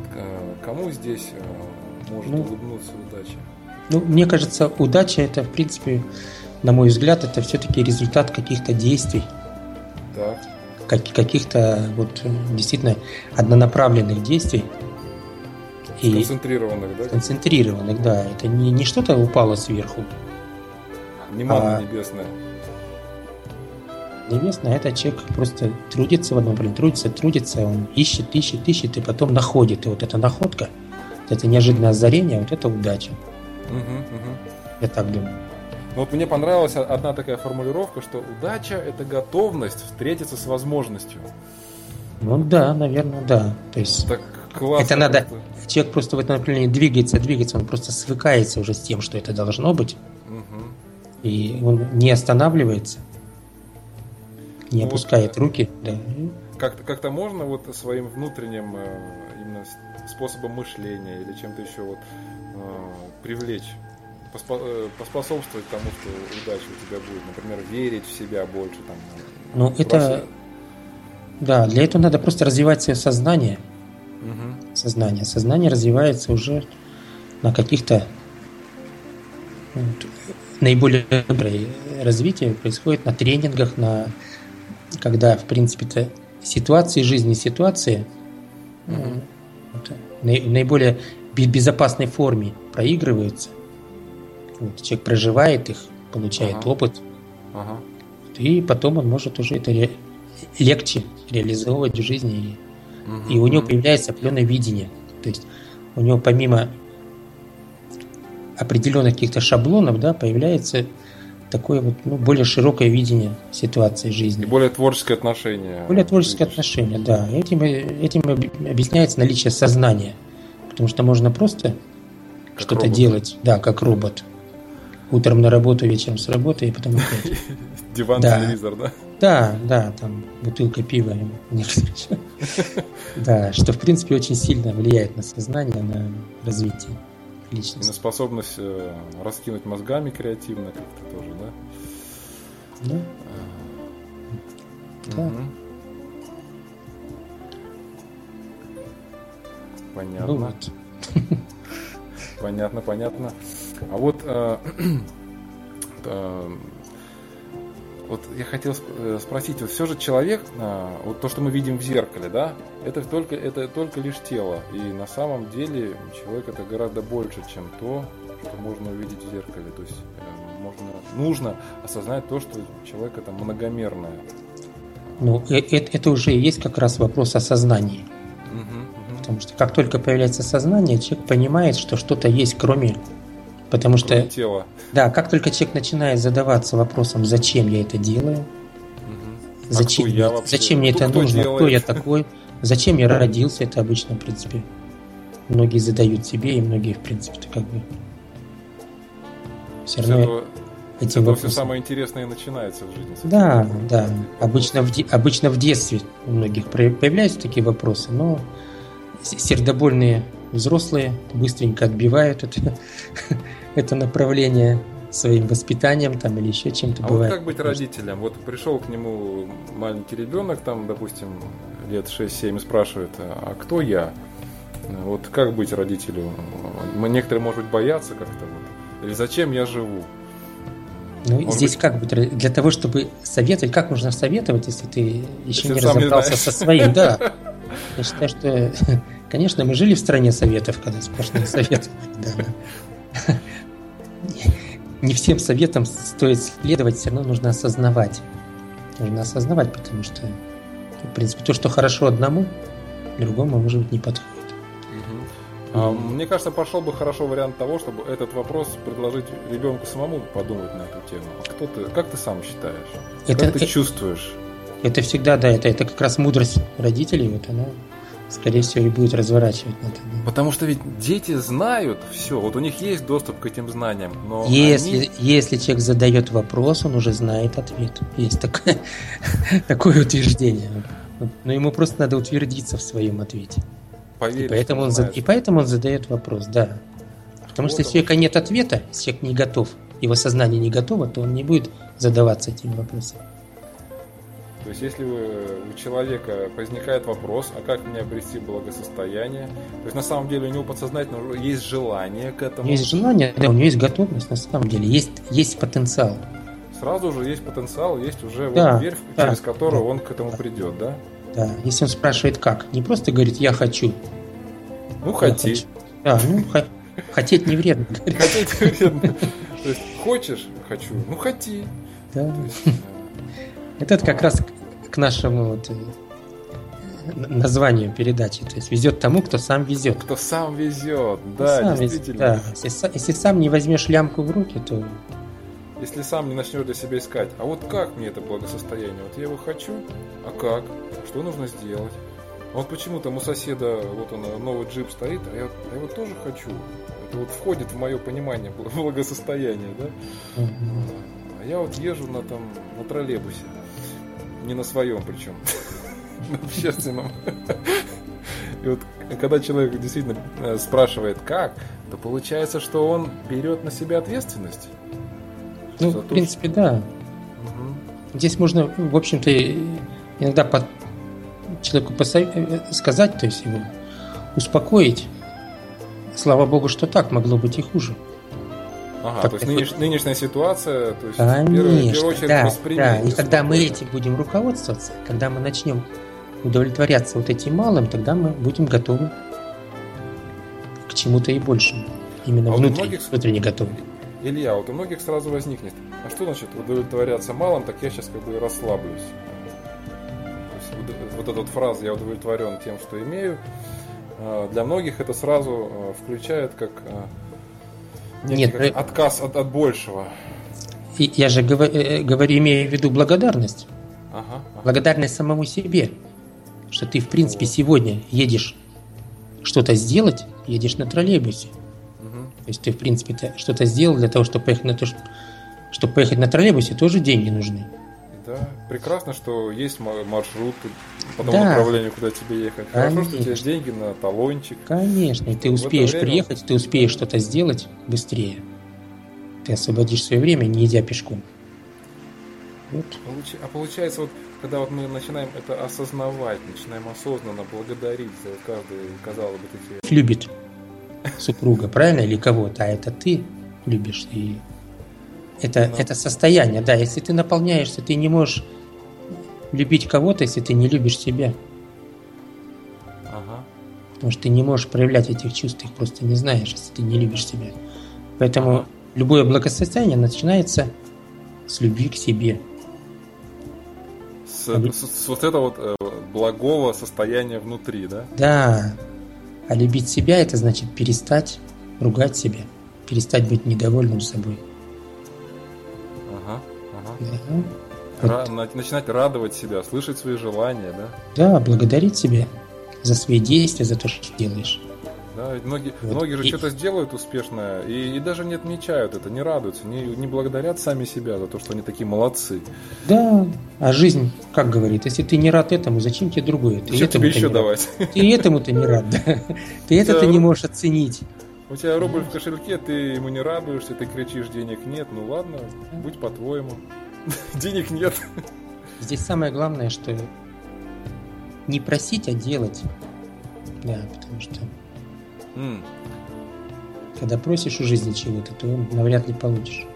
кому здесь может ну, улыбнуться удача? Ну, мне кажется, удача это, в принципе, на мой взгляд, это все-таки результат каких-то действий. Так как, каких-то вот действительно однонаправленных действий. И концентрированных, да? Концентрированных, да. Это не, не что-то упало сверху. Не манна а... небесная. Небесная, это человек просто трудится в одном направлении, трудится, трудится, он ищет, ищет, ищет, и потом находит. И вот эта находка, это неожиданное озарение, вот это удача. Угу, угу. Я так думаю. Но вот мне понравилась одна такая формулировка, что удача – это готовность встретиться с возможностью. Ну да, наверное, да. То есть так классно. Это надо. Просто. Человек просто в этом направлении двигается, двигается, он просто свыкается уже с тем, что это должно быть. Угу. И он не останавливается, не ну, опускает вот, руки. Да. Как-то, как-то можно вот своим внутренним э, именно способом мышления или чем-то еще вот э, привлечь Э, поспособствовать тому, что удача у тебя будет? Например, верить в себя больше? Там, ну, это... Да, для этого надо просто развивать свое сознание. Угу. Сознание. Сознание развивается уже на каких-то вот, наиболее доброе развитие происходит на тренингах, на когда, в принципе-то, ситуации жизни, ситуации угу. вот, наиболее безопасной форме проигрываются – вот, человек проживает их, получает ага. опыт, ага. и потом он может уже это ре- легче реализовывать в жизни, и, угу. и у него появляется определенное видение. То есть у него помимо определенных каких-то шаблонов, да, появляется такое вот ну, более широкое видение ситуации жизни. И более творческое отношение. Более творческое видишь. отношение, да. Этим, этим объясняется наличие сознания. Потому что можно просто что-то делать, да, как робот. Утром на работу, вечером с работы, и потом опять. [laughs] Диван, да. телевизор, да? Да, да, там бутылка пива. [laughs] Да, что в принципе очень сильно влияет на сознание, на развитие личности. на способность э, раскинуть мозгами креативно как-то тоже, да? Да. Да. Понятно. Ну, вот. Понятно, понятно. А вот э, [clears throat] э, вот я хотел э, спросить, вот все же человек, а, вот то, что мы видим в зеркале, да, это только, это только лишь тело. И на самом деле человек это гораздо больше, чем то, что можно увидеть в зеркале. То есть э, можно, нужно осознать то, что человек это многомерное. Ну, это, это уже и есть как раз вопрос осознания. Угу, угу. Потому что как только появляется сознание, человек понимает, что что-то есть кроме Потому что, тело. да, как только человек начинает задаваться вопросом, зачем я это делаю, угу. зачем, а я мне, зачем мне это нужно, делает? кто я такой, зачем я родился, это обычно, в принципе, многие задают себе, и многие, в принципе, как бы все равно этого, эти вопросы... все самое интересное начинается в жизни. Да, да. Обычно в, де... обычно в детстве у многих появляются такие вопросы, но сердобольные взрослые быстренько отбивают это, [laughs] это направление своим воспитанием там или еще чем-то а бывает. Вот как быть родителем? Вот пришел к нему маленький ребенок, там, допустим, лет 6-7 и спрашивает, а кто я? Вот как быть родителю? Мы некоторые, может быть, боятся как-то вот. Или зачем я живу? Ну, может здесь быть... как быть? Для того, чтобы советовать, как нужно советовать, если ты еще если не разобрался не со своим, да. [laughs] Я считаю, что [laughs] Конечно, мы жили в стране советов, когда сплошные советы. Не всем советам стоит следовать, все равно нужно осознавать. Нужно осознавать, потому что, в принципе, то, что хорошо одному, другому, может быть, не подходит. А, мне кажется, пошел бы хорошо вариант того, чтобы этот вопрос предложить ребенку самому подумать на эту тему. А кто ты, как ты сам считаешь? Это, как ты это, чувствуешь? Это всегда, да, это, это как раз мудрость родителей, вот она скорее всего, и будет разворачивать на это. Потому что ведь дети знают все, вот у них есть доступ к этим знаниям, но если, они... если человек задает вопрос, он уже знает ответ. Есть такое, [laughs] такое утверждение. Но ему просто надо утвердиться в своем ответе. Поверить, и, поэтому он, зад... и поэтому он задает вопрос, да. Потому вот что если человека нет ответа, если человек не готов, его сознание не готово, то он не будет задаваться этим вопросом. То есть, если у человека возникает вопрос, а как мне обрести благосостояние, то есть на самом деле у него подсознательно есть желание к этому. Есть желание, да, у него есть готовность на самом деле, есть, есть потенциал. Сразу же есть потенциал, есть уже да, вот дверь, да, через которую да, он к этому да, придет, да? Да, если он спрашивает как, не просто говорит «я хочу». Ну, хотеть. Да, ну, хотеть не вредно. Хотеть не вредно. То есть, хочешь? Хочу. Ну, хоти. Да. Это как раз к нашему вот э, названию передачи. То есть везет тому, кто сам везет. Кто сам везет, да, сам действительно. Везет, да. Если, если сам не возьмешь лямку в руки, то... Если сам не начнешь для себя искать, а вот как мне это благосостояние? Вот я его хочу, а как? Что нужно сделать? А вот почему там у соседа вот он новый джип стоит, а я, я его тоже хочу. Это вот входит в мое понимание благосостояния, да? Угу. А я вот езжу на там на троллейбусе. Не на своем причем. [laughs] На общественном. И вот когда человек действительно э, спрашивает как, то получается, что он берет на себя ответственность. Ну, в принципе, что... да. Угу. Здесь можно, в общем-то, иногда под человеку посов... Э, сказать, то есть его успокоить. Слава богу, что так могло быть и хуже. Ага, так, то есть нынеш, нынешняя ситуация, то есть Конечно, в первую, в первую очередь да, да. И когда мы этим будем руководствоваться, когда мы начнем удовлетворяться вот этим малым, тогда мы будем готовы к чему-то и большему. Именно а внутренне, многих, внутренне готовы. Илья, вот у многих сразу возникнет, а что значит удовлетворяться малым, так я сейчас как бы расслаблюсь. То есть, вот эта вот фраза «я удовлетворен тем, что имею», а, для многих это сразу а, включает как а, нет, Нет отказ от, от большего. Я же говорю, э, говорю, имею в виду благодарность. Ага, ага. Благодарность самому себе. Что ты, в принципе, вот. сегодня едешь что-то сделать, едешь на троллейбусе. Угу. То есть ты, в принципе, что-то сделал для того, чтобы поехать на то, чтобы поехать на троллейбусе, тоже деньги нужны. Да, прекрасно, что есть маршрут по тому да. направлению, куда тебе ехать. Конечно. Хорошо, что у тебя есть деньги на талончик. Конечно, и ты успеешь время... приехать, ты успеешь что-то сделать быстрее. Ты освободишь свое время, не идя пешком. Вот. А получается, вот когда вот мы начинаем это осознавать, начинаем осознанно благодарить за каждый, казалось бы, эти... Любит супруга, правильно, или кого-то, а это ты любишь, и Это, Но... это состояние, да. Если ты наполняешься, ты не можешь любить кого-то, если ты не любишь себя. Ага. Потому что ты не можешь проявлять этих чувств, ты их просто не знаешь, если ты не любишь себя. Поэтому ага. любое благосостояние начинается с любви к себе. С, а с, с вот этого вот э, благого состояния внутри, да? Да. А любить себя это значит перестать ругать себя, перестать быть недовольным собой. Вот. Начинать радовать себя, слышать свои желания, да? Да, благодарить себя за свои действия, за то, что делаешь. Да, многие, вот. многие же и... что-то сделают успешно и, и даже не отмечают это, не радуются, не, не благодарят сами себя за то, что они такие молодцы. Да, а жизнь, как говорит, если ты не рад этому, зачем тебе другое? Ты зачем тебе еще давать? Рад. Ты этому-то не рад, да. Ты это ты не можешь оценить. У тебя рубль в кошельке, ты ему не радуешься, ты кричишь, денег нет. Ну ладно, будь по-твоему. [laughs] Денег нет. Здесь самое главное, что не просить, а делать. Да, потому что Mm. Когда просишь у жизни чего-то, то навряд ли получишь.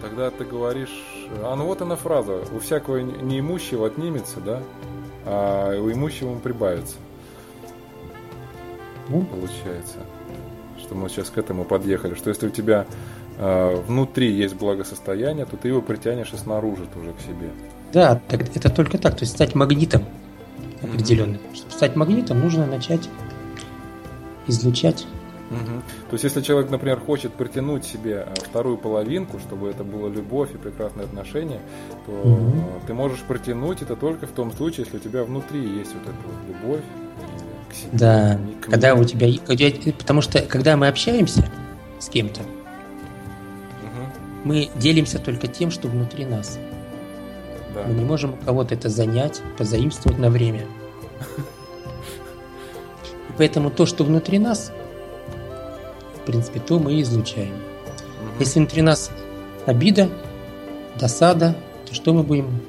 Тогда ты говоришь, а ну вот она фраза, у всякого неимущего отнимется, да, а у имущего он прибавится. Ну? Получается, что мы сейчас к этому подъехали, что если у тебя э, внутри есть благосостояние, то ты его притянешь и снаружи тоже к себе. Да, так, это только так, то есть стать магнитом определенным. Mm-hmm. Чтобы стать магнитом, нужно начать излучать. Угу. То есть, если человек, например, хочет притянуть себе э, вторую половинку, чтобы это было любовь и прекрасные отношения, то угу. ты можешь притянуть это только в том случае, если у тебя внутри есть вот эта вот любовь. Да, когда у тебя, потому что когда мы общаемся с кем-то, угу. мы делимся только тем, что внутри нас. Да. Мы не можем у кого-то это занять, позаимствовать на время. Поэтому то, что внутри нас, в принципе, то мы и излучаем. Угу. Если внутри нас обида, досада, то что мы будем?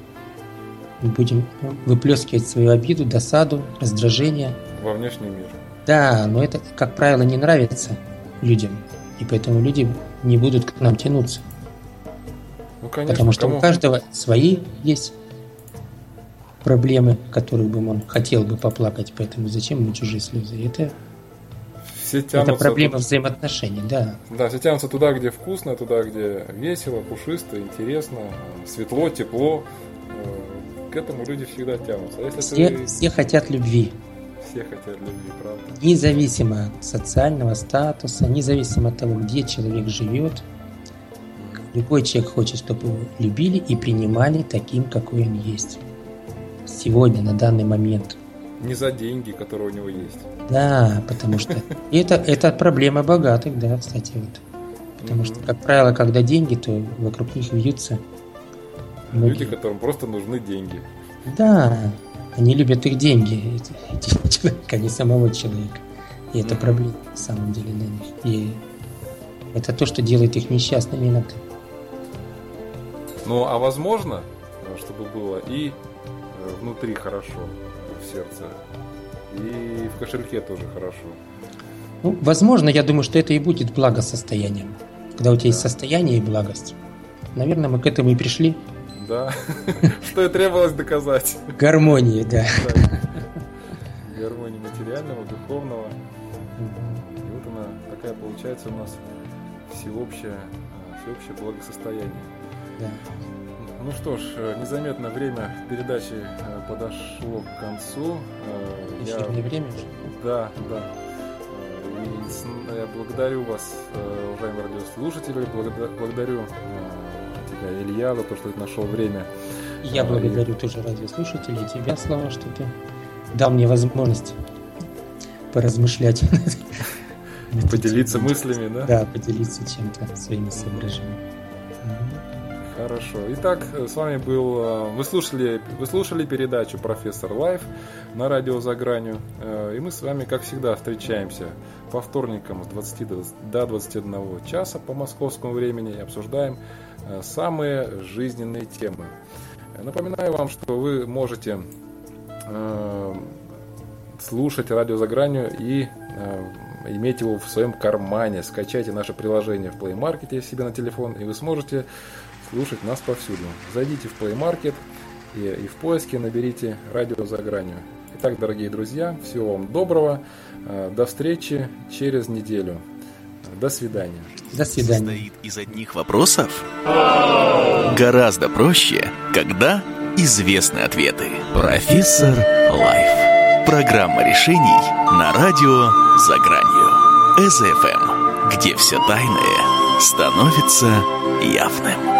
Мы будем выплескивать свою обиду, досаду, раздражение. Во внешний мир. Да, но это, как правило, не нравится людям. И поэтому люди не будут к нам тянуться. Ну, конечно, Потому что кому... у каждого свои есть проблемы, которых бы он хотел бы поплакать, поэтому зачем ему чужие слезы? Это, все это проблема туда, взаимоотношений, да. Да, все тянутся туда, где вкусно, туда, где весело, пушисто, интересно, светло, тепло. Э, к этому люди всегда тянутся. А если все, ты... все хотят любви. Все хотят любви, правда. Независимо от социального статуса, независимо от того, где человек живет, любой человек хочет, чтобы его любили и принимали таким, какой он есть сегодня, на данный момент. Не за деньги, которые у него есть. Да, потому что [laughs] это, это проблема богатых, да, кстати, вот. Потому что, как правило, когда деньги, то вокруг них вьются многие. Люди, которым просто нужны деньги. Да, они любят их деньги, эти, эти [laughs] человека, а не самого человека. И это проблема на самом деле для них. И это то, что делает их несчастными иногда. Ну, а возможно, чтобы было и внутри хорошо, в сердце. И в кошельке тоже хорошо. Ну, возможно, я думаю, что это и будет благосостоянием. Когда у тебя да. есть состояние и благость. Наверное, мы к этому и пришли. Да. [laughs] Что и требовалось доказать. Гармонии, да. Гармонии материального, духовного. И вот она такая получается у нас всеобщее, а, всеобщее благосостояние. Да. Ну что ж, э, незаметно время передачи э, подошло к концу. Э, Эфирное я... время уже? Да, да. И я благодарю вас, уважаемые радиослушатели, благодарю тебя, Илья, за то, что ты нашел время. Я благодарю и... тоже радиослушателей и тебя, Слава, что ты дал мне возможность поразмышлять. [laughs] Поделиться мыслями, да? Да, поделиться чем-то, своими соображениями. Хорошо. Итак, с вами был... Э, вы слушали, вы слушали передачу «Профессор Лайф» на радио «За гранью». Э, и мы с вами, как всегда, встречаемся по вторникам с 20 до 21 часа по московскому времени и обсуждаем самые жизненные темы. Напоминаю вам, что вы можете слушать радио «За гранью» и иметь его в своем кармане. Скачайте наше приложение в Play Market себе на телефон, и вы сможете слушать нас повсюду. Зайдите в Play Market и, и в поиске наберите «Радио за гранью». Итак, дорогие друзья, всего вам доброго. Э, до встречи через неделю. До свидания. До свидания. Состоит из одних вопросов? Гораздо проще, когда известны ответы. Профессор Лайф. Программа решений на радио «За гранью». СФМ, где все тайное становится явным.